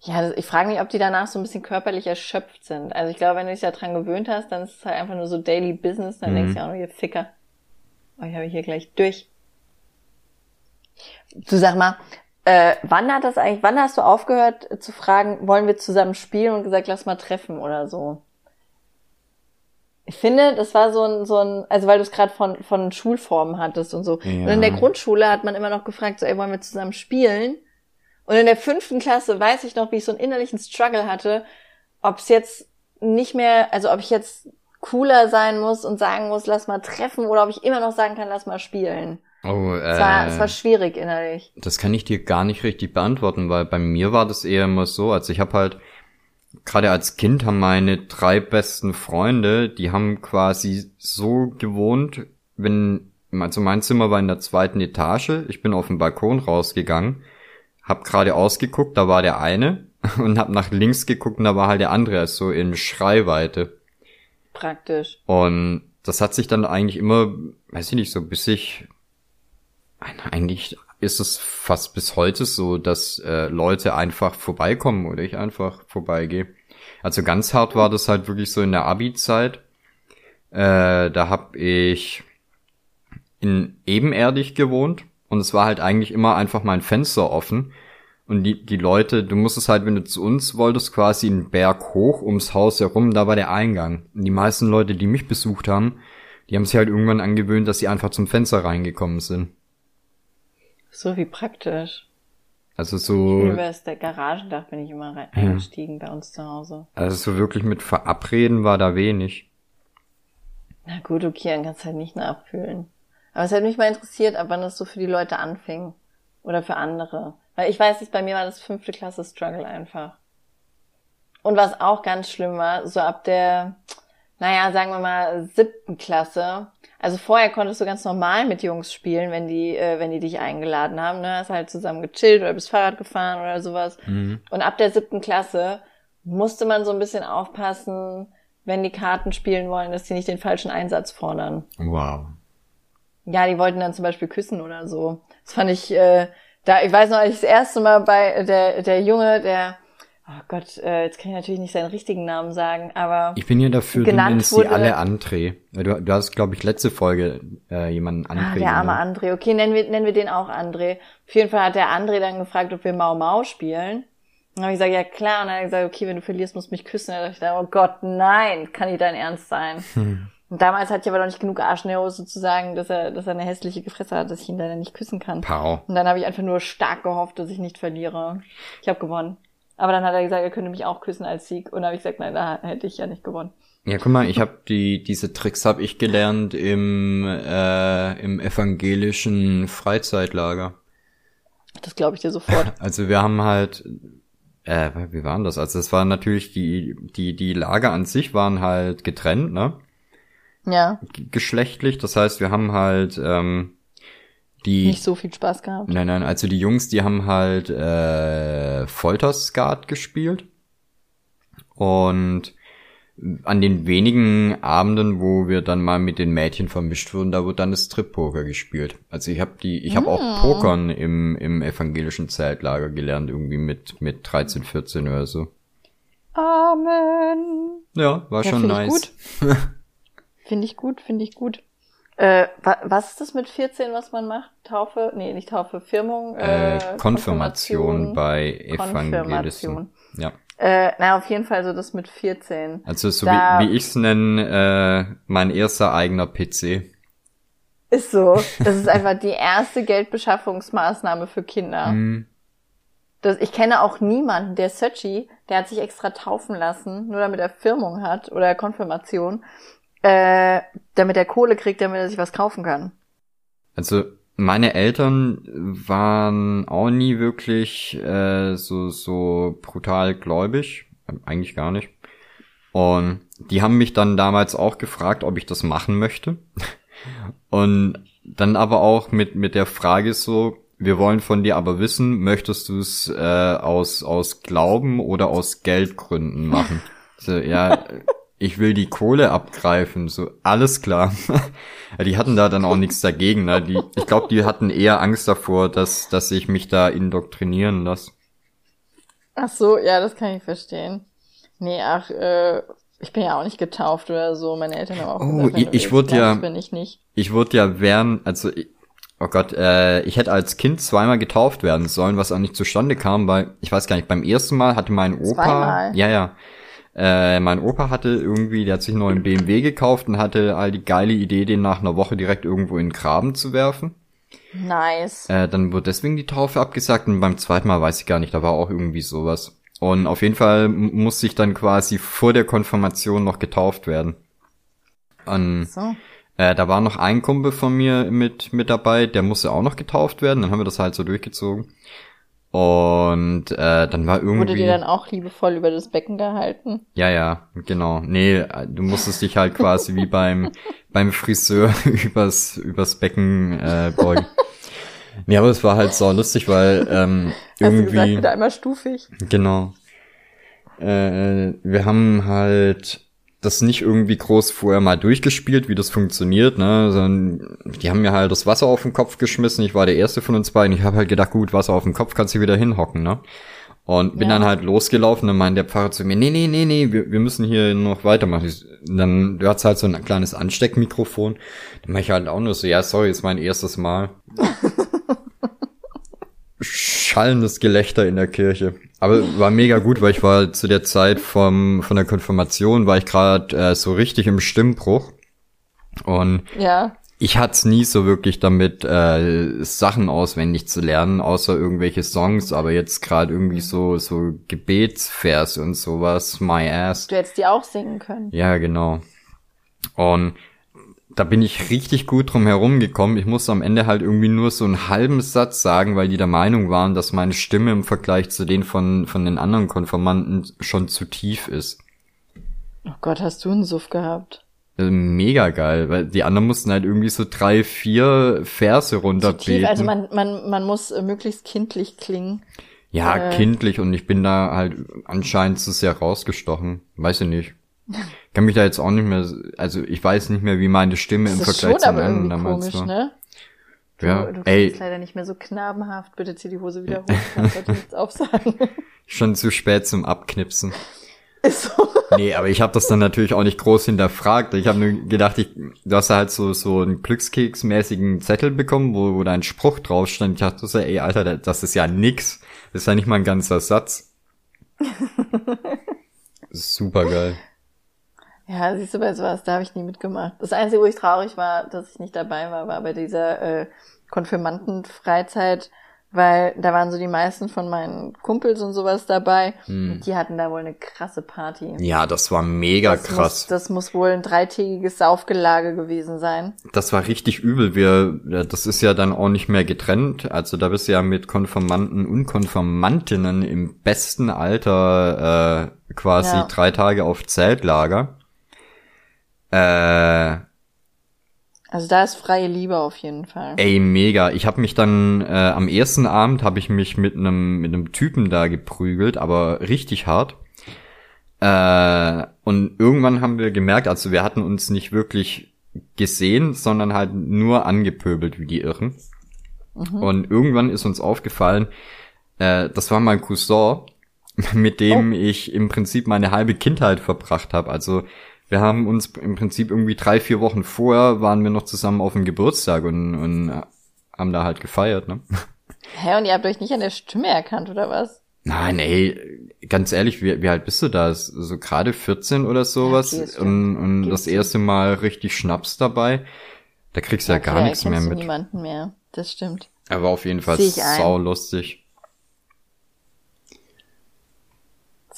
Ja, ich frage mich, ob die danach so ein bisschen körperlich erschöpft sind. Also ich glaube, wenn du dich da dran gewöhnt hast, dann ist es halt einfach nur so Daily Business, dann Mhm. denkst du ja auch nur, ihr Ficker. Oh, ich habe hier gleich durch. Du sag mal, äh, wann hat das eigentlich, wann hast du aufgehört zu fragen, wollen wir zusammen spielen und gesagt, lass mal treffen oder so? Ich finde, das war so ein, so ein, also weil du es gerade von, von Schulformen hattest und so. Ja. Und in der Grundschule hat man immer noch gefragt, so, ey, wollen wir zusammen spielen? Und in der fünften Klasse weiß ich noch, wie ich so einen innerlichen Struggle hatte, ob es jetzt nicht mehr, also ob ich jetzt cooler sein muss und sagen muss, lass mal treffen, oder ob ich immer noch sagen kann, lass mal spielen. Oh, äh, Es war, es war schwierig innerlich. Das kann ich dir gar nicht richtig beantworten, weil bei mir war das eher immer so, also ich habe halt gerade als Kind haben meine drei besten Freunde, die haben quasi so gewohnt, wenn also mein Zimmer war in der zweiten Etage, ich bin auf den Balkon rausgegangen, hab gerade ausgeguckt, da war der eine und hab nach links geguckt und da war halt der andere, also so in Schreiweite. Praktisch. Und das hat sich dann eigentlich immer, weiß ich nicht, so bis ich, eigentlich ist es fast bis heute so, dass äh, Leute einfach vorbeikommen oder ich einfach vorbeigehe. Also ganz hart war das halt wirklich so in der Abi-Zeit. Äh, da hab ich in Ebenerdig gewohnt und es war halt eigentlich immer einfach mein Fenster offen. Und die, die Leute, du musstest halt, wenn du zu uns wolltest, quasi einen Berg hoch ums Haus herum, da war der Eingang. Und die meisten Leute, die mich besucht haben, die haben sich halt irgendwann angewöhnt, dass sie einfach zum Fenster reingekommen sind. So wie praktisch. Also so. Über das der Garagendach bin ich immer reingestiegen ja. bei uns zu Hause. Also so wirklich mit Verabreden war da wenig. Na gut, okay, dann kannst du halt nicht nachfühlen. Aber es hat mich mal interessiert, ab wann das so für die Leute anfing. Oder für andere. Weil ich weiß nicht, bei mir war das fünfte Klasse Struggle einfach. Und was auch ganz schlimm war, so ab der, naja, sagen wir mal, siebten Klasse. Also vorher konntest du ganz normal mit Jungs spielen, wenn die, äh, wenn die dich eingeladen haben. Ne? Hast halt zusammen gechillt oder bist Fahrrad gefahren oder sowas. Mhm. Und ab der siebten Klasse musste man so ein bisschen aufpassen, wenn die Karten spielen wollen, dass sie nicht den falschen Einsatz fordern. Wow. Ja, die wollten dann zum Beispiel küssen oder so. Das fand ich, äh, da, ich weiß noch, als ich das erste Mal bei der, der Junge, der Oh Gott, äh, jetzt kann ich natürlich nicht seinen richtigen Namen sagen, aber. Ich bin hier dafür, du nennst sie alle André. Du, du hast, glaube ich, letzte Folge äh, jemanden André. Ah, der arme André. Okay, nennen wir, nennen wir den auch André. Auf jeden Fall hat der André dann gefragt, ob wir Mau Mau spielen. Dann habe ich gesagt, ja klar. Und dann hat er gesagt, okay, wenn du verlierst, musst du mich küssen. dann dachte ich, oh Gott, nein, kann nicht dein Ernst sein. Hm. Und damals hatte ich aber noch nicht genug Arsch in der Hose zu sagen, dass er, dass er eine hässliche Gefresse hat, dass ich ihn leider nicht küssen kann. Pau. Und dann habe ich einfach nur stark gehofft, dass ich nicht verliere. Ich habe gewonnen. Aber dann hat er gesagt, er könnte mich auch küssen als Sieg. Und da habe ich gesagt, nein, da hätte ich ja nicht gewonnen. Ja, guck mal, ich habe die diese Tricks habe ich gelernt im äh, im evangelischen Freizeitlager. Das glaube ich dir sofort. Also wir haben halt äh, wie waren das? Also es waren natürlich die die die Lager an sich waren halt getrennt, ne? Ja. Geschlechtlich, das heißt, wir haben halt ähm, die nicht so viel Spaß gehabt. Nein, nein, also die Jungs, die haben halt äh, Folterskat gespielt. Und an den wenigen Abenden, wo wir dann mal mit den Mädchen vermischt wurden, da wird dann das Strip-Poker gespielt. Also ich habe die, ich habe mm. auch ah. Pokern im, im evangelischen Zeltlager gelernt, irgendwie mit, mit 13, 14 oder so. Amen. Ja, war ja, schon nice. Finde ich gut, finde ich gut. Äh, was ist das mit 14, was man macht? Taufe? Nee, nicht Taufe, Firmung? Äh, äh Konfirmation, Konfirmation bei Evangelisten. Ja. Äh, na, auf jeden Fall so das mit 14. Also so da, wie, wie ich es nenne, äh, mein erster eigener PC. Ist so. Das ist einfach die erste Geldbeschaffungsmaßnahme für Kinder. Mm. Das, ich kenne auch niemanden, der Söchi, der hat sich extra taufen lassen, nur damit er Firmung hat oder Konfirmation äh, damit er Kohle kriegt, damit er sich was kaufen kann. Also meine Eltern waren auch nie wirklich äh, so so brutal gläubig, eigentlich gar nicht. Und die haben mich dann damals auch gefragt, ob ich das machen möchte. Und dann aber auch mit mit der Frage so, wir wollen von dir aber wissen, möchtest du es äh, aus aus Glauben oder aus Geldgründen machen? So, ja, ich will die Kohle abgreifen, so alles klar. die hatten da dann auch nichts dagegen. Ne? Die, ich glaube, die hatten eher Angst davor, dass, dass ich mich da indoktrinieren lasse. Ach so, ja, das kann ich verstehen. Nee, ach, äh, ich bin ja auch nicht getauft oder so. Meine Eltern haben auch oh, gesagt, ich, ich wurde ja, bin ich nicht. Ich wurde ja während, also Oh Gott, äh, ich hätte als Kind zweimal getauft werden sollen, was auch nicht zustande kam, weil ich weiß gar nicht, beim ersten Mal hatte mein Opa, zweimal? ja, ja, äh, mein Opa hatte irgendwie, der hat sich einen neuen BMW gekauft und hatte all die geile Idee, den nach einer Woche direkt irgendwo in den Graben zu werfen. Nice. Äh, dann wurde deswegen die Taufe abgesagt und beim zweiten Mal weiß ich gar nicht, da war auch irgendwie sowas. Und auf jeden Fall musste ich dann quasi vor der Konfirmation noch getauft werden. Und so. äh, da war noch ein Kumpel von mir mit, mit dabei, der musste auch noch getauft werden, dann haben wir das halt so durchgezogen. Und äh, dann war irgendwie. Wurde dir dann auch liebevoll über das Becken gehalten? Ja, ja, genau. Nee, du musstest dich halt quasi wie beim beim Friseur übers übers Becken äh, beugen. Nee, aber es war halt so lustig, weil ähm, irgendwie. Hast du gesagt, einmal stufig. Genau. Äh, wir haben halt das nicht irgendwie groß vorher mal durchgespielt, wie das funktioniert, ne, sondern die haben mir halt das Wasser auf den Kopf geschmissen. Ich war der erste von uns beiden. Ich habe halt gedacht, gut, Wasser auf dem Kopf kannst du wieder hinhocken, ne? Und bin ja. dann halt losgelaufen und meinte der Pfarrer zu mir, nee, nee, nee, nee, wir, wir müssen hier noch weitermachen. Und dann, du hast halt so ein kleines Ansteckmikrofon. Dann mache ich halt auch nur so, ja, sorry, ist mein erstes Mal. Schallendes Gelächter in der Kirche. Aber war mega gut, weil ich war zu der Zeit vom, von der Konfirmation, war ich gerade äh, so richtig im Stimmbruch. Und ja. ich hatte es nie so wirklich damit, äh, Sachen auswendig zu lernen, außer irgendwelche Songs, aber jetzt gerade irgendwie so, so Gebetsvers und sowas, my ass. Du hättest die auch singen können. Ja, genau. Und da bin ich richtig gut drum herum gekommen. Ich musste am Ende halt irgendwie nur so einen halben Satz sagen, weil die der Meinung waren, dass meine Stimme im Vergleich zu den von, von den anderen Konformanten schon zu tief ist. Oh Gott, hast du einen Suff gehabt? Also mega geil, weil die anderen mussten halt irgendwie so drei, vier Verse runterbeten. Also man, man, man muss äh, möglichst kindlich klingen. Ja, äh, kindlich und ich bin da halt anscheinend zu sehr rausgestochen. Weiß ich nicht kann mich da jetzt auch nicht mehr, also ich weiß nicht mehr, wie meine Stimme das im Vergleich zu anderen damals komisch, war. Ne? Du, ja, du ey. leider nicht mehr so knabenhaft. Bitte zieh die Hose wieder hoch. Ich kann nichts aufsagen. Schon zu spät zum Abknipsen. Ist so. Nee, aber ich habe das dann natürlich auch nicht groß hinterfragt. Ich habe nur gedacht, ich, du hast halt so so einen Glückskeks-mäßigen Zettel bekommen, wo, wo dein Spruch drauf stand. Ich dachte so, ey, Alter, das ist ja nix. Das ist ja nicht mal ein ganzer Satz. Super geil. Ja, siehst du bei sowas, da habe ich nie mitgemacht. Das Einzige, wo ich traurig war, dass ich nicht dabei war, war bei dieser äh, Konfirmandenfreizeit, weil da waren so die meisten von meinen Kumpels und sowas dabei. Hm. Und die hatten da wohl eine krasse Party. Ja, das war mega das krass. Muss, das muss wohl ein dreitägiges Saufgelage gewesen sein. Das war richtig übel. Wir, das ist ja dann auch nicht mehr getrennt. Also da bist du ja mit Konfirmanten und Konfirmantinnen im besten Alter äh, quasi ja. drei Tage auf Zeltlager. Äh, also da ist freie Liebe auf jeden Fall. Ey, mega. Ich habe mich dann äh, am ersten Abend habe ich mich mit einem mit einem Typen da geprügelt, aber richtig hart. Äh, und irgendwann haben wir gemerkt, also wir hatten uns nicht wirklich gesehen, sondern halt nur angepöbelt wie die Irren. Mhm. Und irgendwann ist uns aufgefallen, äh, das war mein Cousin, mit dem oh. ich im Prinzip meine halbe Kindheit verbracht habe. Also wir haben uns im Prinzip irgendwie drei, vier Wochen vorher waren wir noch zusammen auf dem Geburtstag und, und haben da halt gefeiert, ne? Hä, und ihr habt euch nicht an der Stimme erkannt, oder was? Nein, ey, ganz ehrlich, wie, wie alt bist du da? So gerade 14 oder sowas ja, okay, und, und das erste Mal richtig Schnaps dabei. Da kriegst du okay, ja gar nichts mehr mit. niemanden mehr, das stimmt. Er war auf jeden Fall sau lustig.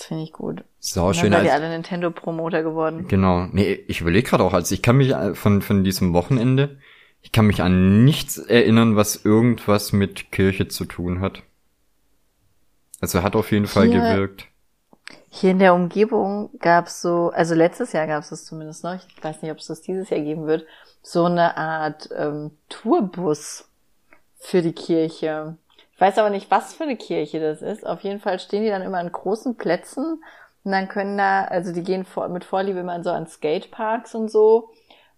Das finde ich gut. Sau schön. Dann seid ihr alle Nintendo-Promoter geworden. Genau. Nee, ich überlege gerade auch, also ich kann mich äh, von, von diesem Wochenende, ich kann mich an nichts erinnern, was irgendwas mit Kirche zu tun hat. Also hat auf jeden Fall gewirkt. Hier in der Umgebung gab's so, also letztes Jahr gab's das zumindest noch, ich weiß nicht, ob es das dieses Jahr geben wird, so eine Art ähm, Tourbus für die Kirche. Ich weiß aber nicht, was für eine Kirche das ist. Auf jeden Fall stehen die dann immer an großen Plätzen und dann können da, also die gehen vor, mit Vorliebe immer so an Skateparks und so.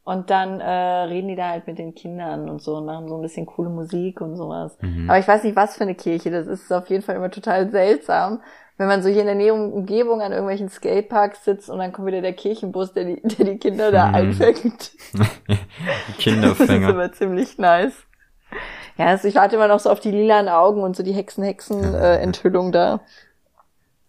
Und dann äh, reden die da halt mit den Kindern und so und machen so ein bisschen coole Musik und sowas. Mhm. Aber ich weiß nicht, was für eine Kirche das ist. ist auf jeden Fall immer total seltsam, wenn man so hier in der Nähe Umgebung an irgendwelchen Skateparks sitzt und dann kommt wieder der Kirchenbus, der die, der die Kinder da mhm. einfängt. Kinderfänger. Das ist immer ziemlich nice. Ja, also ich warte immer noch so auf die lilanen Augen und so die Hexen-Hexen-Enthüllung äh, da.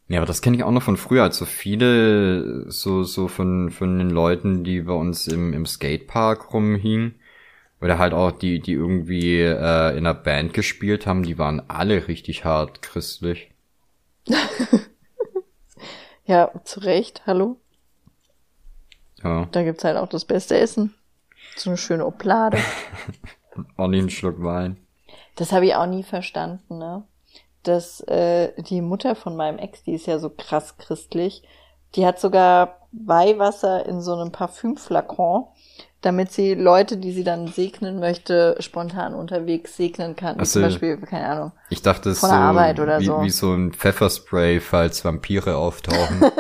Ja, aber das kenne ich auch noch von früher. Also viele so so von von den Leuten, die bei uns im im Skatepark rumhingen oder halt auch die die irgendwie äh, in einer Band gespielt haben, die waren alle richtig hart christlich. ja, zu Recht. Hallo. Ja. Da gibt's halt auch das beste Essen. So eine schöne Oplade. auch nicht einen Schluck Wein. Das habe ich auch nie verstanden, ne? Dass äh, die Mutter von meinem Ex, die ist ja so krass christlich, Die hat sogar Weihwasser in so einem Parfümflakon damit sie Leute, die sie dann segnen möchte, spontan unterwegs segnen kann. Also, zum Beispiel, keine Ahnung. Ich dachte, es von so Arbeit oder wie, so. wie so ein Pfefferspray, falls Vampire auftauchen.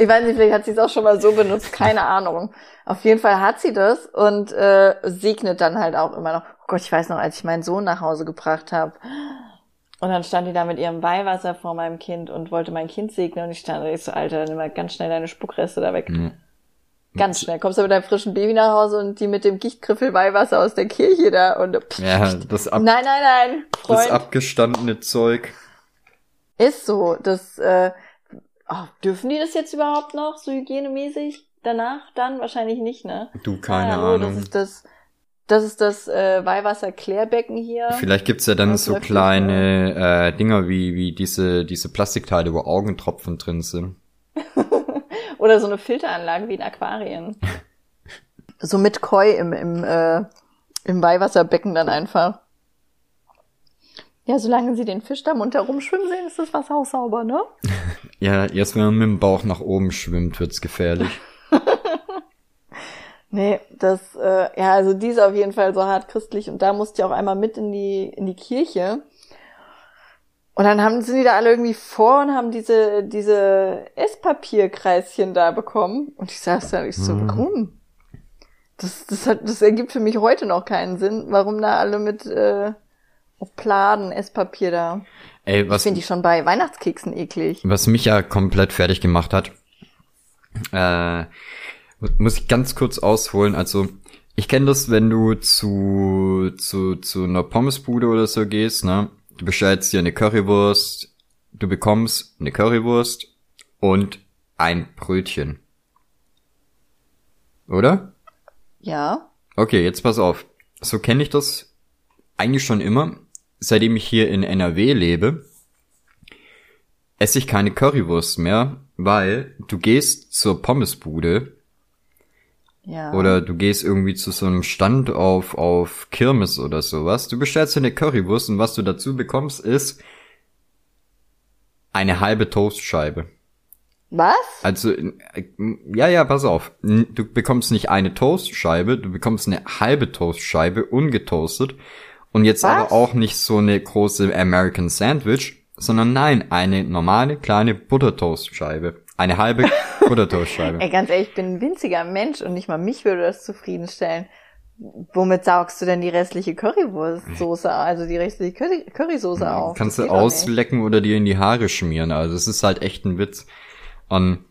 Ich weiß nicht, vielleicht hat sie es auch schon mal so benutzt, keine Ahnung. Auf jeden Fall hat sie das und äh, segnet dann halt auch immer noch. Oh Gott, ich weiß noch, als ich meinen Sohn nach Hause gebracht habe. Und dann stand die da mit ihrem Weihwasser vor meinem Kind und wollte mein Kind segnen und ich stand da, ich so, Alter, nimm mal ganz schnell deine Spuckreste da weg. Mhm. Ganz schnell. Kommst du mit deinem frischen Baby nach Hause und die mit dem Gichtgriffel Weihwasser aus der Kirche da und pff, ja, das, ab, Nein, nein, nein, das Freund. abgestandene Zeug. Ist so. Das, äh, oh, dürfen die das jetzt überhaupt noch, so hygienemäßig? Danach dann? Wahrscheinlich nicht, ne? Du, keine Ah, Ahnung. Das ist das, das ist das äh, Weihwasser-Klärbecken hier. Vielleicht gibt's ja dann Das so kleine äh, Dinger wie, wie diese, diese Plastikteile, wo Augentropfen drin sind. Oder so eine Filteranlage wie in Aquarien. so mit Koi im, im, äh, im Weihwasserbecken dann einfach. Ja, solange sie den Fisch da munter rumschwimmen sehen, ist das Wasser auch sauber, ne? Ja, erst wenn man mit dem Bauch nach oben schwimmt, wird's gefährlich. Nee, das, äh, ja, also die ist auf jeden Fall so hart christlich und da musste ich auch einmal mit in die, in die Kirche. Und dann haben, sind die da alle irgendwie vor und haben diese, diese Esspapierkreischen da bekommen. Und ich saß da, ich so, Mhm. warum? Das, das, hat, das ergibt für mich heute noch keinen Sinn, warum da alle mit äh, auf Pladen Esspapier da. Ey, Ich was, finde die schon bei Weihnachtskeksen eklig. was mich ja komplett fertig gemacht hat, äh, muss ich ganz kurz ausholen. Also, ich kenne das, wenn du zu, zu, zu einer Pommesbude oder so gehst, ne? Du bestellst dir eine Currywurst, du bekommst eine Currywurst und ein Brötchen. Oder? Ja. Okay, jetzt pass auf. So kenne ich das eigentlich schon immer. Seitdem ich hier in NRW lebe, esse ich keine Currywurst mehr, weil du gehst zur Pommesbude Ja. oder du gehst irgendwie zu so einem Stand auf, auf Kirmes oder sowas. Du bestellst dir eine Currywurst und was du dazu bekommst ist eine halbe Toastscheibe. Was? Also, ja, ja, pass auf. Du bekommst nicht eine Toastscheibe, du bekommst eine halbe Toastscheibe, ungetoastet. Und jetzt Was? aber auch nicht so eine große American Sandwich, sondern nein, eine normale kleine Buttertoastscheibe. Eine halbe Buttertoastscheibe. Ey, ganz ehrlich, ich bin ein winziger Mensch und nicht mal mich würde das zufriedenstellen. Womit saugst du denn die restliche Currywurstsoße, also die restliche Curry Currysoße auf? Kannst du auslecken oder dir in die Haare schmieren. Also es ist halt echt ein Witz. Und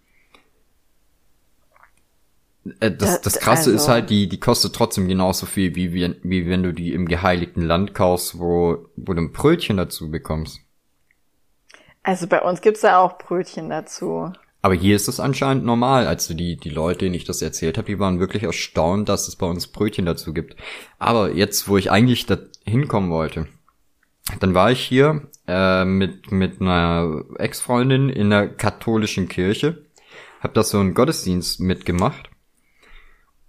äh, das, Das- Krasse ist also- halt, die, die kostet trotzdem genauso viel, wie, wie, wie wenn du die im geheiligten Land kaufst, wo, wo du ein Brötchen dazu bekommst. Also bei uns gibt's da auch Brötchen dazu. Aber hier ist das anscheinend normal. Also die, die Leute, denen ich das erzählt habe, die waren wirklich erstaunt, dass es bei uns Brötchen dazu gibt. Aber jetzt, wo ich eigentlich da hinkommen wollte, dann war ich hier äh, mit, mit einer Ex-Freundin in der katholischen Kirche, hab da so einen Gottesdienst mitgemacht.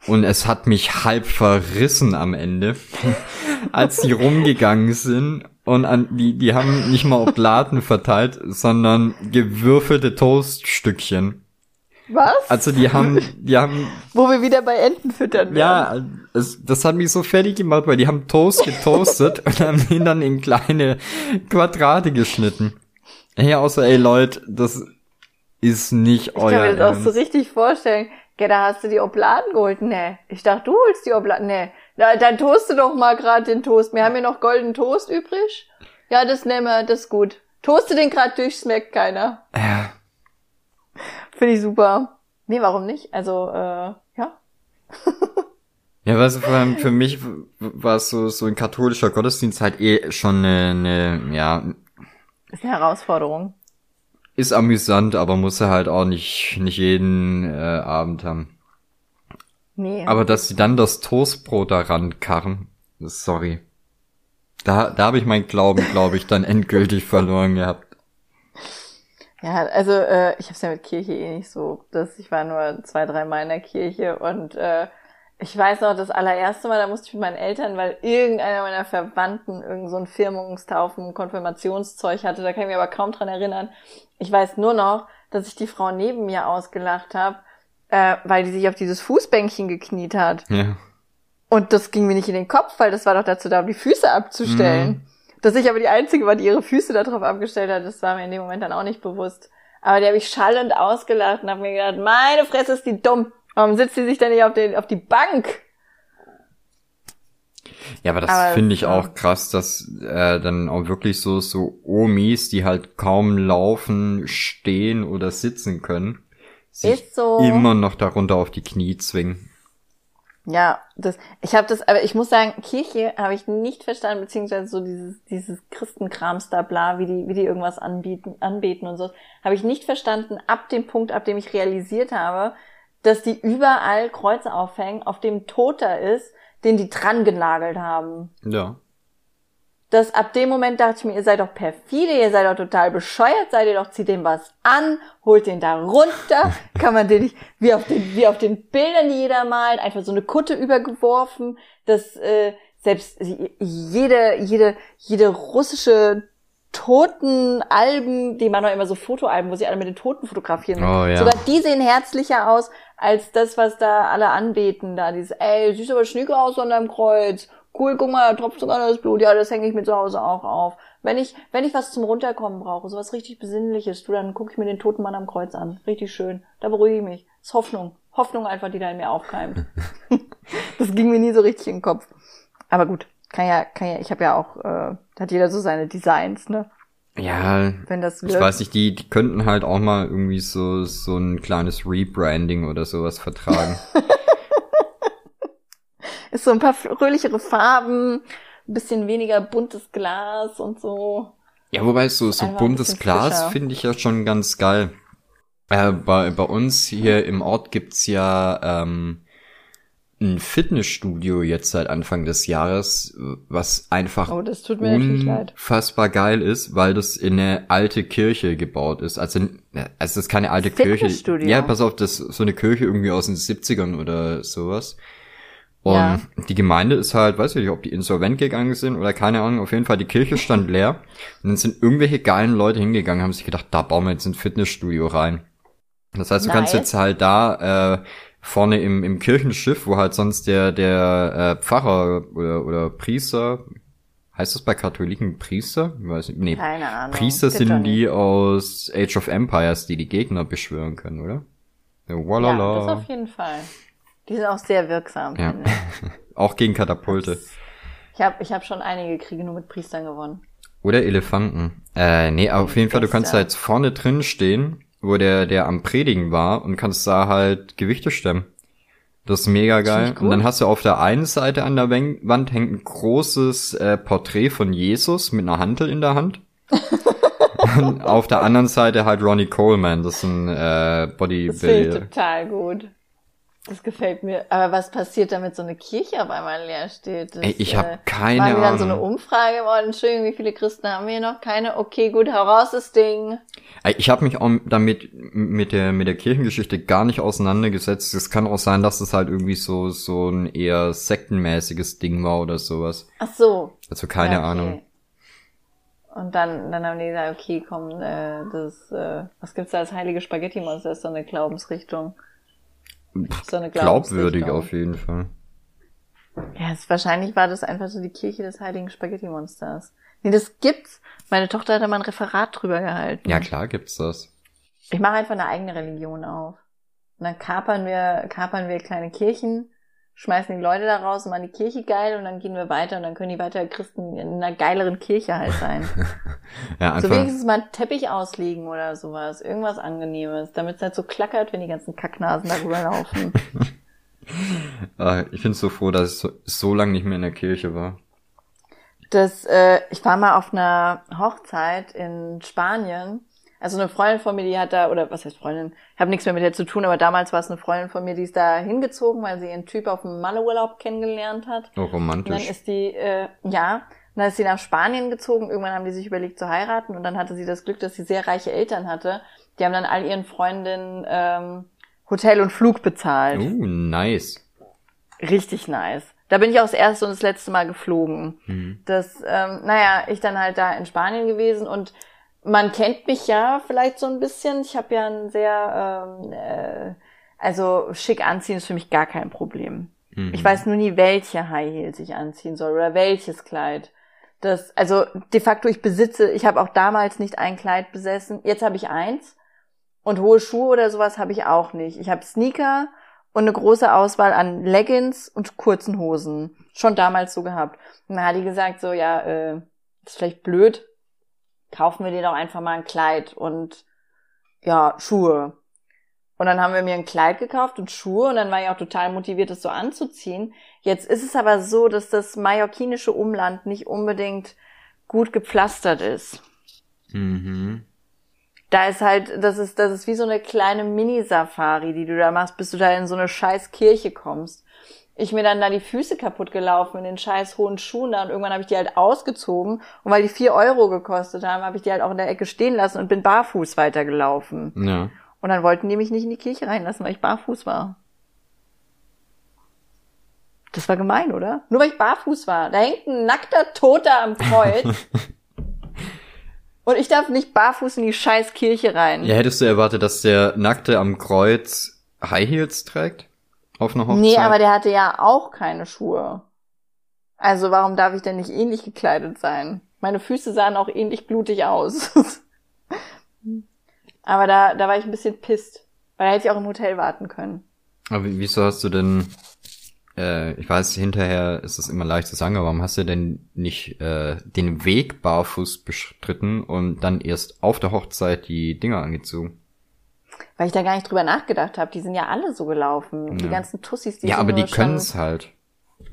Und es hat mich halb verrissen am Ende, als die rumgegangen sind und an, die, die haben nicht mal Oblaten verteilt, sondern gewürfelte Toaststückchen. Was? Also die haben, die haben, Wo wir wieder bei Enten füttern werden. ja, es, das hat mich so fertig gemacht, weil die haben Toast getoastet und haben ihn dann in kleine Quadrate geschnitten. Hey, außer, ey Leute, das ist nicht Ich kann euer mir das auch so Ernst. richtig vorstellen. Ja, da hast du die Obladen geholt. Nee. Ich dachte, du holst die Obladen. Nee. Na, dann toaste doch mal gerade den Toast. Wir haben hier noch golden Toast übrig. Ja, das nehmen wir, das ist gut. Toaste den gerade durch, schmeckt keiner. Ja, Finde ich super. Nee, warum nicht? Also, äh, ja. Ja, weißt du, vor allem für mich war es so, so ein katholischer Gottesdienst halt eh schon eine, eine, ja, Ist eine Herausforderung. ist amüsant, aber muss er halt auch nicht, nicht jeden äh, Abend haben. Nee. Aber dass sie dann das Toastbrot daran karren, sorry. Da, da habe ich meinen Glauben, glaube ich, dann endgültig verloren gehabt. Ja, also äh, ich habe es ja mit Kirche eh nicht so. Das, ich war nur zwei, drei Mal in der Kirche und äh, ich weiß noch, das allererste Mal, da musste ich mit meinen Eltern, weil irgendeiner meiner Verwandten irgend so ein Firmungstaufen, Konfirmationszeug hatte, da kann ich mich aber kaum dran erinnern. Ich weiß nur noch, dass ich die Frau neben mir ausgelacht habe, äh, weil die sich auf dieses Fußbänkchen gekniet hat. Ja. Und das ging mir nicht in den Kopf, weil das war doch dazu da, um die Füße abzustellen. Mhm. Dass ich aber die Einzige war, die ihre Füße darauf abgestellt hat, das war mir in dem Moment dann auch nicht bewusst. Aber die habe ich schallend ausgelacht und habe mir gedacht, meine Fresse ist die dumm. Warum sitzt sie sich denn nicht auf, den, auf die Bank? Ja, aber das finde ich ja. auch krass, dass äh, dann auch wirklich so so Omis, die halt kaum laufen, stehen oder sitzen können, sich Ist so. immer noch darunter auf die Knie zwingen. Ja, das, ich habe das, aber ich muss sagen, Kirche habe ich nicht verstanden, beziehungsweise so dieses, dieses Christenkrams da bla, wie die, wie die irgendwas anbieten, anbeten und so, habe ich nicht verstanden ab dem Punkt, ab dem ich realisiert habe, dass die überall Kreuze aufhängen, auf dem Toter ist, den die dran genagelt haben. Ja. Dass ab dem Moment dachte ich mir, ihr seid doch perfide, ihr seid doch total bescheuert, seid ihr doch, zieht den was an, holt den da runter, kann man den nicht, wie auf den, wie auf den Bildern, die jeder malt, einfach so eine Kutte übergeworfen, dass äh, selbst jede, jede, jede russische Totenalben, die man noch immer so Fotoalben, wo sie alle mit den Toten fotografieren. Oh, ja. Sogar die sehen herzlicher aus als das, was da alle anbeten. Da dieses, ey, siehst aber schnieke aus an deinem Kreuz. Cool, guck mal, da tropft sogar das Blut. Ja, das hänge ich mir zu Hause auch auf. Wenn ich, wenn ich was zum Runterkommen brauche, sowas richtig Besinnliches, du, dann gucke ich mir den toten Mann am Kreuz an. Richtig schön. Da beruhige ich mich. Das ist Hoffnung. Hoffnung einfach, die da in mir aufkeimt. das ging mir nie so richtig in den Kopf. Aber gut, kann ja, kann ja, ich habe ja auch, äh, da hat jeder so seine Designs, ne? Ja, Wenn das ich wirkt. weiß nicht, die, die könnten halt auch mal irgendwie so, so ein kleines Rebranding oder sowas vertragen. Ist so ein paar fröhlichere Farben, ein bisschen weniger buntes Glas und so. ja, wobei so, so Einfach buntes Glas finde ich ja schon ganz geil. Äh, bei, bei uns hier im Ort gibt's ja ähm, ein Fitnessstudio jetzt seit Anfang des Jahres, was einfach Oh, das tut mir natürlich leid. unfassbar geil ist, weil das in eine alte Kirche gebaut ist. Also, also das ist keine alte Kirche. Fitnessstudio? Ja, pass auf, das ist so eine Kirche irgendwie aus den 70ern oder sowas. Und Ja. die Gemeinde ist halt, weiß ich nicht, ob die insolvent gegangen sind oder keine Ahnung, auf jeden Fall, die Kirche stand leer. Und dann sind irgendwelche geilen Leute hingegangen, haben sich gedacht, da bauen wir jetzt ein Fitnessstudio rein. Das heißt, du kannst Nice. jetzt halt da äh, vorne im, im Kirchenschiff, wo halt sonst der, der äh, Pfarrer oder, oder Priester, heißt das bei Katholiken Priester? Ich weiß nicht. Nee, Keine Ahnung. Priester Gibt sind die aus Age of Empires, die die Gegner beschwören können, oder? Ja, Ja, walala. das auf jeden Fall. Die sind auch sehr wirksam. Ja. Auch gegen Katapulte. Ich habe ich hab schon einige Kriege nur mit Priestern gewonnen. Oder Elefanten. Äh, nee, auf jeden Fall, du kannst da jetzt vorne drin stehen, wo der, der am Predigen war und kannst da halt Gewichte stemmen. Das ist mega geil. Und dann hast du auf der einen Seite an der Wand hängt ein großes äh, Porträt von Jesus mit einer Hantel in der Hand. und auf der anderen Seite halt Ronnie Coleman, das ist ein äh, Das Bodybuilder. total gut. Das gefällt mir. Aber was passiert, damit so eine Kirche auf einmal leer steht? Das, Ey, ich hab äh, keine Machen wir dann so Ahnung. eine Umfrage? Oh, Entschuldigung, wie viele Christen haben wir noch? Keine? Okay, gut, hau raus das Ding. Ey, Ich habe mich auch damit mit der mit der Kirchengeschichte gar nicht auseinandergesetzt. Es kann auch sein, dass es halt irgendwie so so ein eher sektenmäßiges Ding war oder sowas. Ach so. Also keine Ja, okay. Ahnung. Und dann, dann haben die gesagt, okay, komm, äh, das, äh, was gibt's da als heilige Spaghetti-Monster? Ist so eine Glaubensrichtung. So eine Glaubwürdig auf jeden Fall. Ja, es, wahrscheinlich war das einfach so die Kirche des heiligen Spaghetti-Monsters. Nee, das gibt's. Meine Tochter hat da mal ein Referat drüber gehalten. Ja klar gibt's das. Ich mache einfach eine eigene Religion auf. Und dann kapern wir, kapern wir kleine Kirchen, schmeißen die Leute da raus und machen die Kirche geil und dann gehen wir weiter und dann können die weiter Christen in einer geileren Kirche halt sein. Ja, so einfach. wenigstens mal einen Teppich auslegen oder sowas. Irgendwas Angenehmes, damit es halt so klackert, wenn die ganzen Kacknasen darüber laufen. äh, ich bin so froh, dass ich so, so lange nicht mehr in der Kirche war. Das, äh, ich war mal auf einer Hochzeit in Spanien. Also eine Freundin von mir, die hat da, oder was heißt Freundin? Ich habe nichts mehr mit der zu tun, aber damals war es eine Freundin von mir, die ist da hingezogen, weil sie ihren Typ auf dem Malleurlaub kennengelernt hat. Oh, Und dann romantisch. ist die, äh, ja, und dann ist sie nach Spanien gezogen. Irgendwann haben die sich überlegt zu heiraten und dann hatte sie das Glück, dass sie sehr reiche Eltern hatte. Die haben dann all ihren Freundinnen ähm, Hotel und Flug bezahlt. Oh, nice. Richtig nice. Da bin ich auch das erste und das letzte Mal geflogen. Mhm. Das, ähm, naja, ich dann halt da in Spanien gewesen und man kennt mich ja vielleicht so ein bisschen. Ich habe ja ein sehr, ähm, äh, also schick anziehen ist für mich gar kein Problem. Mhm. Ich weiß nur nie, welche High Heels ich anziehen soll oder welches Kleid. Das, also de facto, ich besitze, ich habe auch damals nicht ein Kleid besessen. Jetzt habe ich eins. Und hohe Schuhe oder sowas habe ich auch nicht. Ich habe Sneaker und eine große Auswahl an Leggings und kurzen Hosen. Schon damals so gehabt. Und dann hat die gesagt, so, ja, äh, ist vielleicht blöd, kaufen wir dir doch einfach mal ein Kleid und ja, Schuhe. Und dann haben wir mir ein Kleid gekauft und Schuhe und dann war ich auch total motiviert, das so anzuziehen. Jetzt ist es aber so, dass das mallorquinische Umland nicht unbedingt gut gepflastert ist. Mhm. Da ist halt, das ist, das ist wie so eine kleine Mini-Safari, die du da machst, bis du da in so eine scheiß Kirche kommst ich mir dann da die Füße kaputt gelaufen in den scheiß hohen Schuhen da und irgendwann habe ich die halt ausgezogen und weil die vier Euro gekostet haben, habe ich die halt auch in der Ecke stehen lassen und bin barfuß weitergelaufen. Ja. Und dann wollten die mich nicht in die Kirche reinlassen, weil ich barfuß war. Das war gemein, oder? Nur weil ich barfuß war. Da hängt ein nackter Toter am Kreuz. und ich darf nicht barfuß in die scheiß Kirche rein. Ja, hättest du erwartet, dass der Nackte am Kreuz High Heels trägt? Auf einer Hochzeit? Nee, aber der hatte ja auch keine Schuhe. Also warum darf ich denn nicht ähnlich gekleidet sein? Meine Füße sahen auch ähnlich blutig aus. aber da, da war ich ein bisschen pisst. Weil da hätte ich auch im Hotel warten können. Aber wieso hast du denn, äh, ich weiß, hinterher ist es immer leicht zu sagen, aber warum hast du denn nicht äh, den Weg barfuß bestritten und dann erst auf der Hochzeit die Dinger angezogen? Weil ich da gar nicht drüber nachgedacht habe. Die sind ja alle so gelaufen. Ja. Die ganzen Tussis, die Ja, aber die können es halt.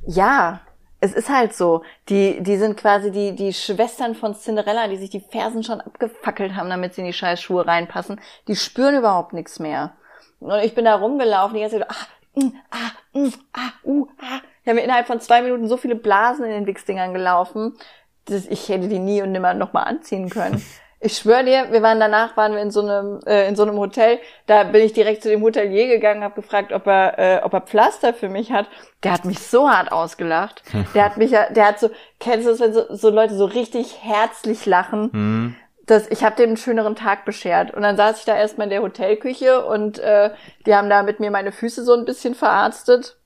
Ja, es ist halt so. Die, die sind quasi die, die Schwestern von Cinderella, die sich die Fersen schon abgefackelt haben, damit sie in die scheiß Schuhe reinpassen. Die spüren überhaupt nichts mehr. Und ich bin da rumgelaufen, die ganze Zeit, ah, mm, ah, mm, ah, uh, ah. Ich habe mir innerhalb von zwei Minuten so viele Blasen in den Wichsdingern gelaufen, dass ich hätte die nie und nimmer nochmal anziehen können. Ich schwöre dir, wir waren danach, waren wir in so einem äh, in so einem Hotel. Da bin ich direkt zu dem Hotelier gegangen, habe gefragt, ob er äh, ob er Pflaster für mich hat. Der hat mich so hart ausgelacht. Der hat mich ja, der hat so, kennst du das, wenn so, so Leute so richtig herzlich lachen? Mhm. Das, ich habe dem einen schöneren Tag beschert. Und dann saß ich da erstmal in der Hotelküche und äh, die haben da mit mir meine Füße so ein bisschen verarztet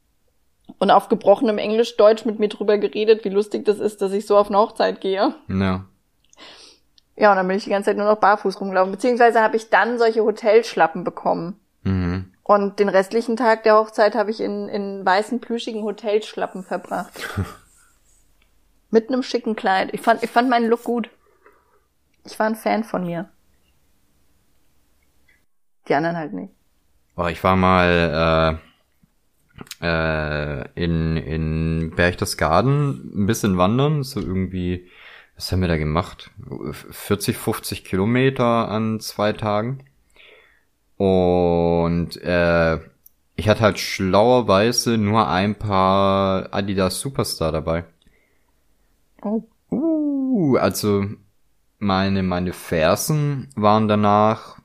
und auf gebrochenem Englisch, Deutsch mit mir drüber geredet, wie lustig das ist, dass ich so auf eine Hochzeit gehe. Ja. Ja, und dann bin ich die ganze Zeit nur noch barfuß rumgelaufen. Beziehungsweise habe ich dann solche Hotelschlappen bekommen. Mhm. Und den restlichen Tag der Hochzeit habe ich in, in weißen, plüschigen Hotelschlappen verbracht. Mit einem schicken Kleid. Ich fand, ich fand meinen Look gut. Ich war ein Fan von mir. Die anderen halt nicht. Oh, ich war mal äh, äh, in, in Berchtesgaden ein bisschen wandern, so irgendwie was haben wir da gemacht? 40, 50 Kilometer an zwei Tagen. Und äh, ich hatte halt schlauerweise nur ein paar Adidas Superstar dabei. Oh. Uh, also meine, meine Fersen waren danach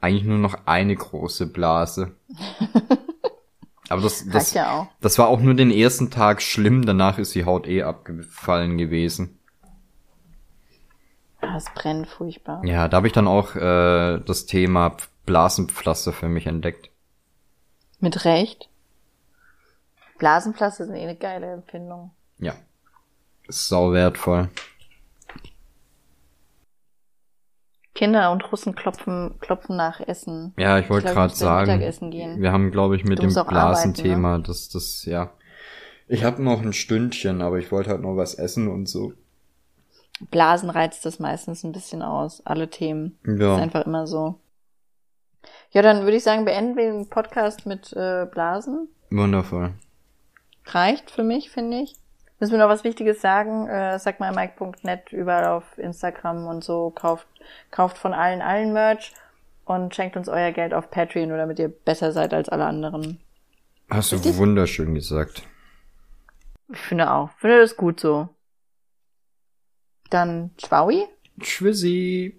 eigentlich nur noch eine große Blase. Aber das, das, ja das war auch nur den ersten Tag schlimm, danach ist die Haut eh abgefallen gewesen. Ah, es brennt furchtbar. Ja, da habe ich dann auch äh, das Thema Blasenpflaster für mich entdeckt. Mit Recht. Blasenpflaster sind eh eine geile Empfindung. Ja. Ist sau wertvoll. Kinder und Russen klopfen, klopfen nach Essen. Ja, ich wollte gerade sagen, wir haben, glaube ich, mit dem Blasenthema, ne? das, das, ja. Ich habe noch ein Stündchen, aber ich wollte halt noch was essen und so. Blasen reizt das meistens ein bisschen aus, alle Themen. Ja. Ist einfach immer so. Ja, dann würde ich sagen, beenden wir den Podcast mit äh, Blasen. Wundervoll. Reicht für mich, finde ich. Müssen wir noch was Wichtiges sagen? Äh, sag mal Mike.net überall auf Instagram und so. Kauft, kauft von allen allen Merch und schenkt uns euer Geld auf Patreon, nur damit ihr besser seid als alle anderen. Hast du Richtig? wunderschön gesagt. Ich finde auch. Ich finde das gut so. Dann Schwaui. Tschüssi.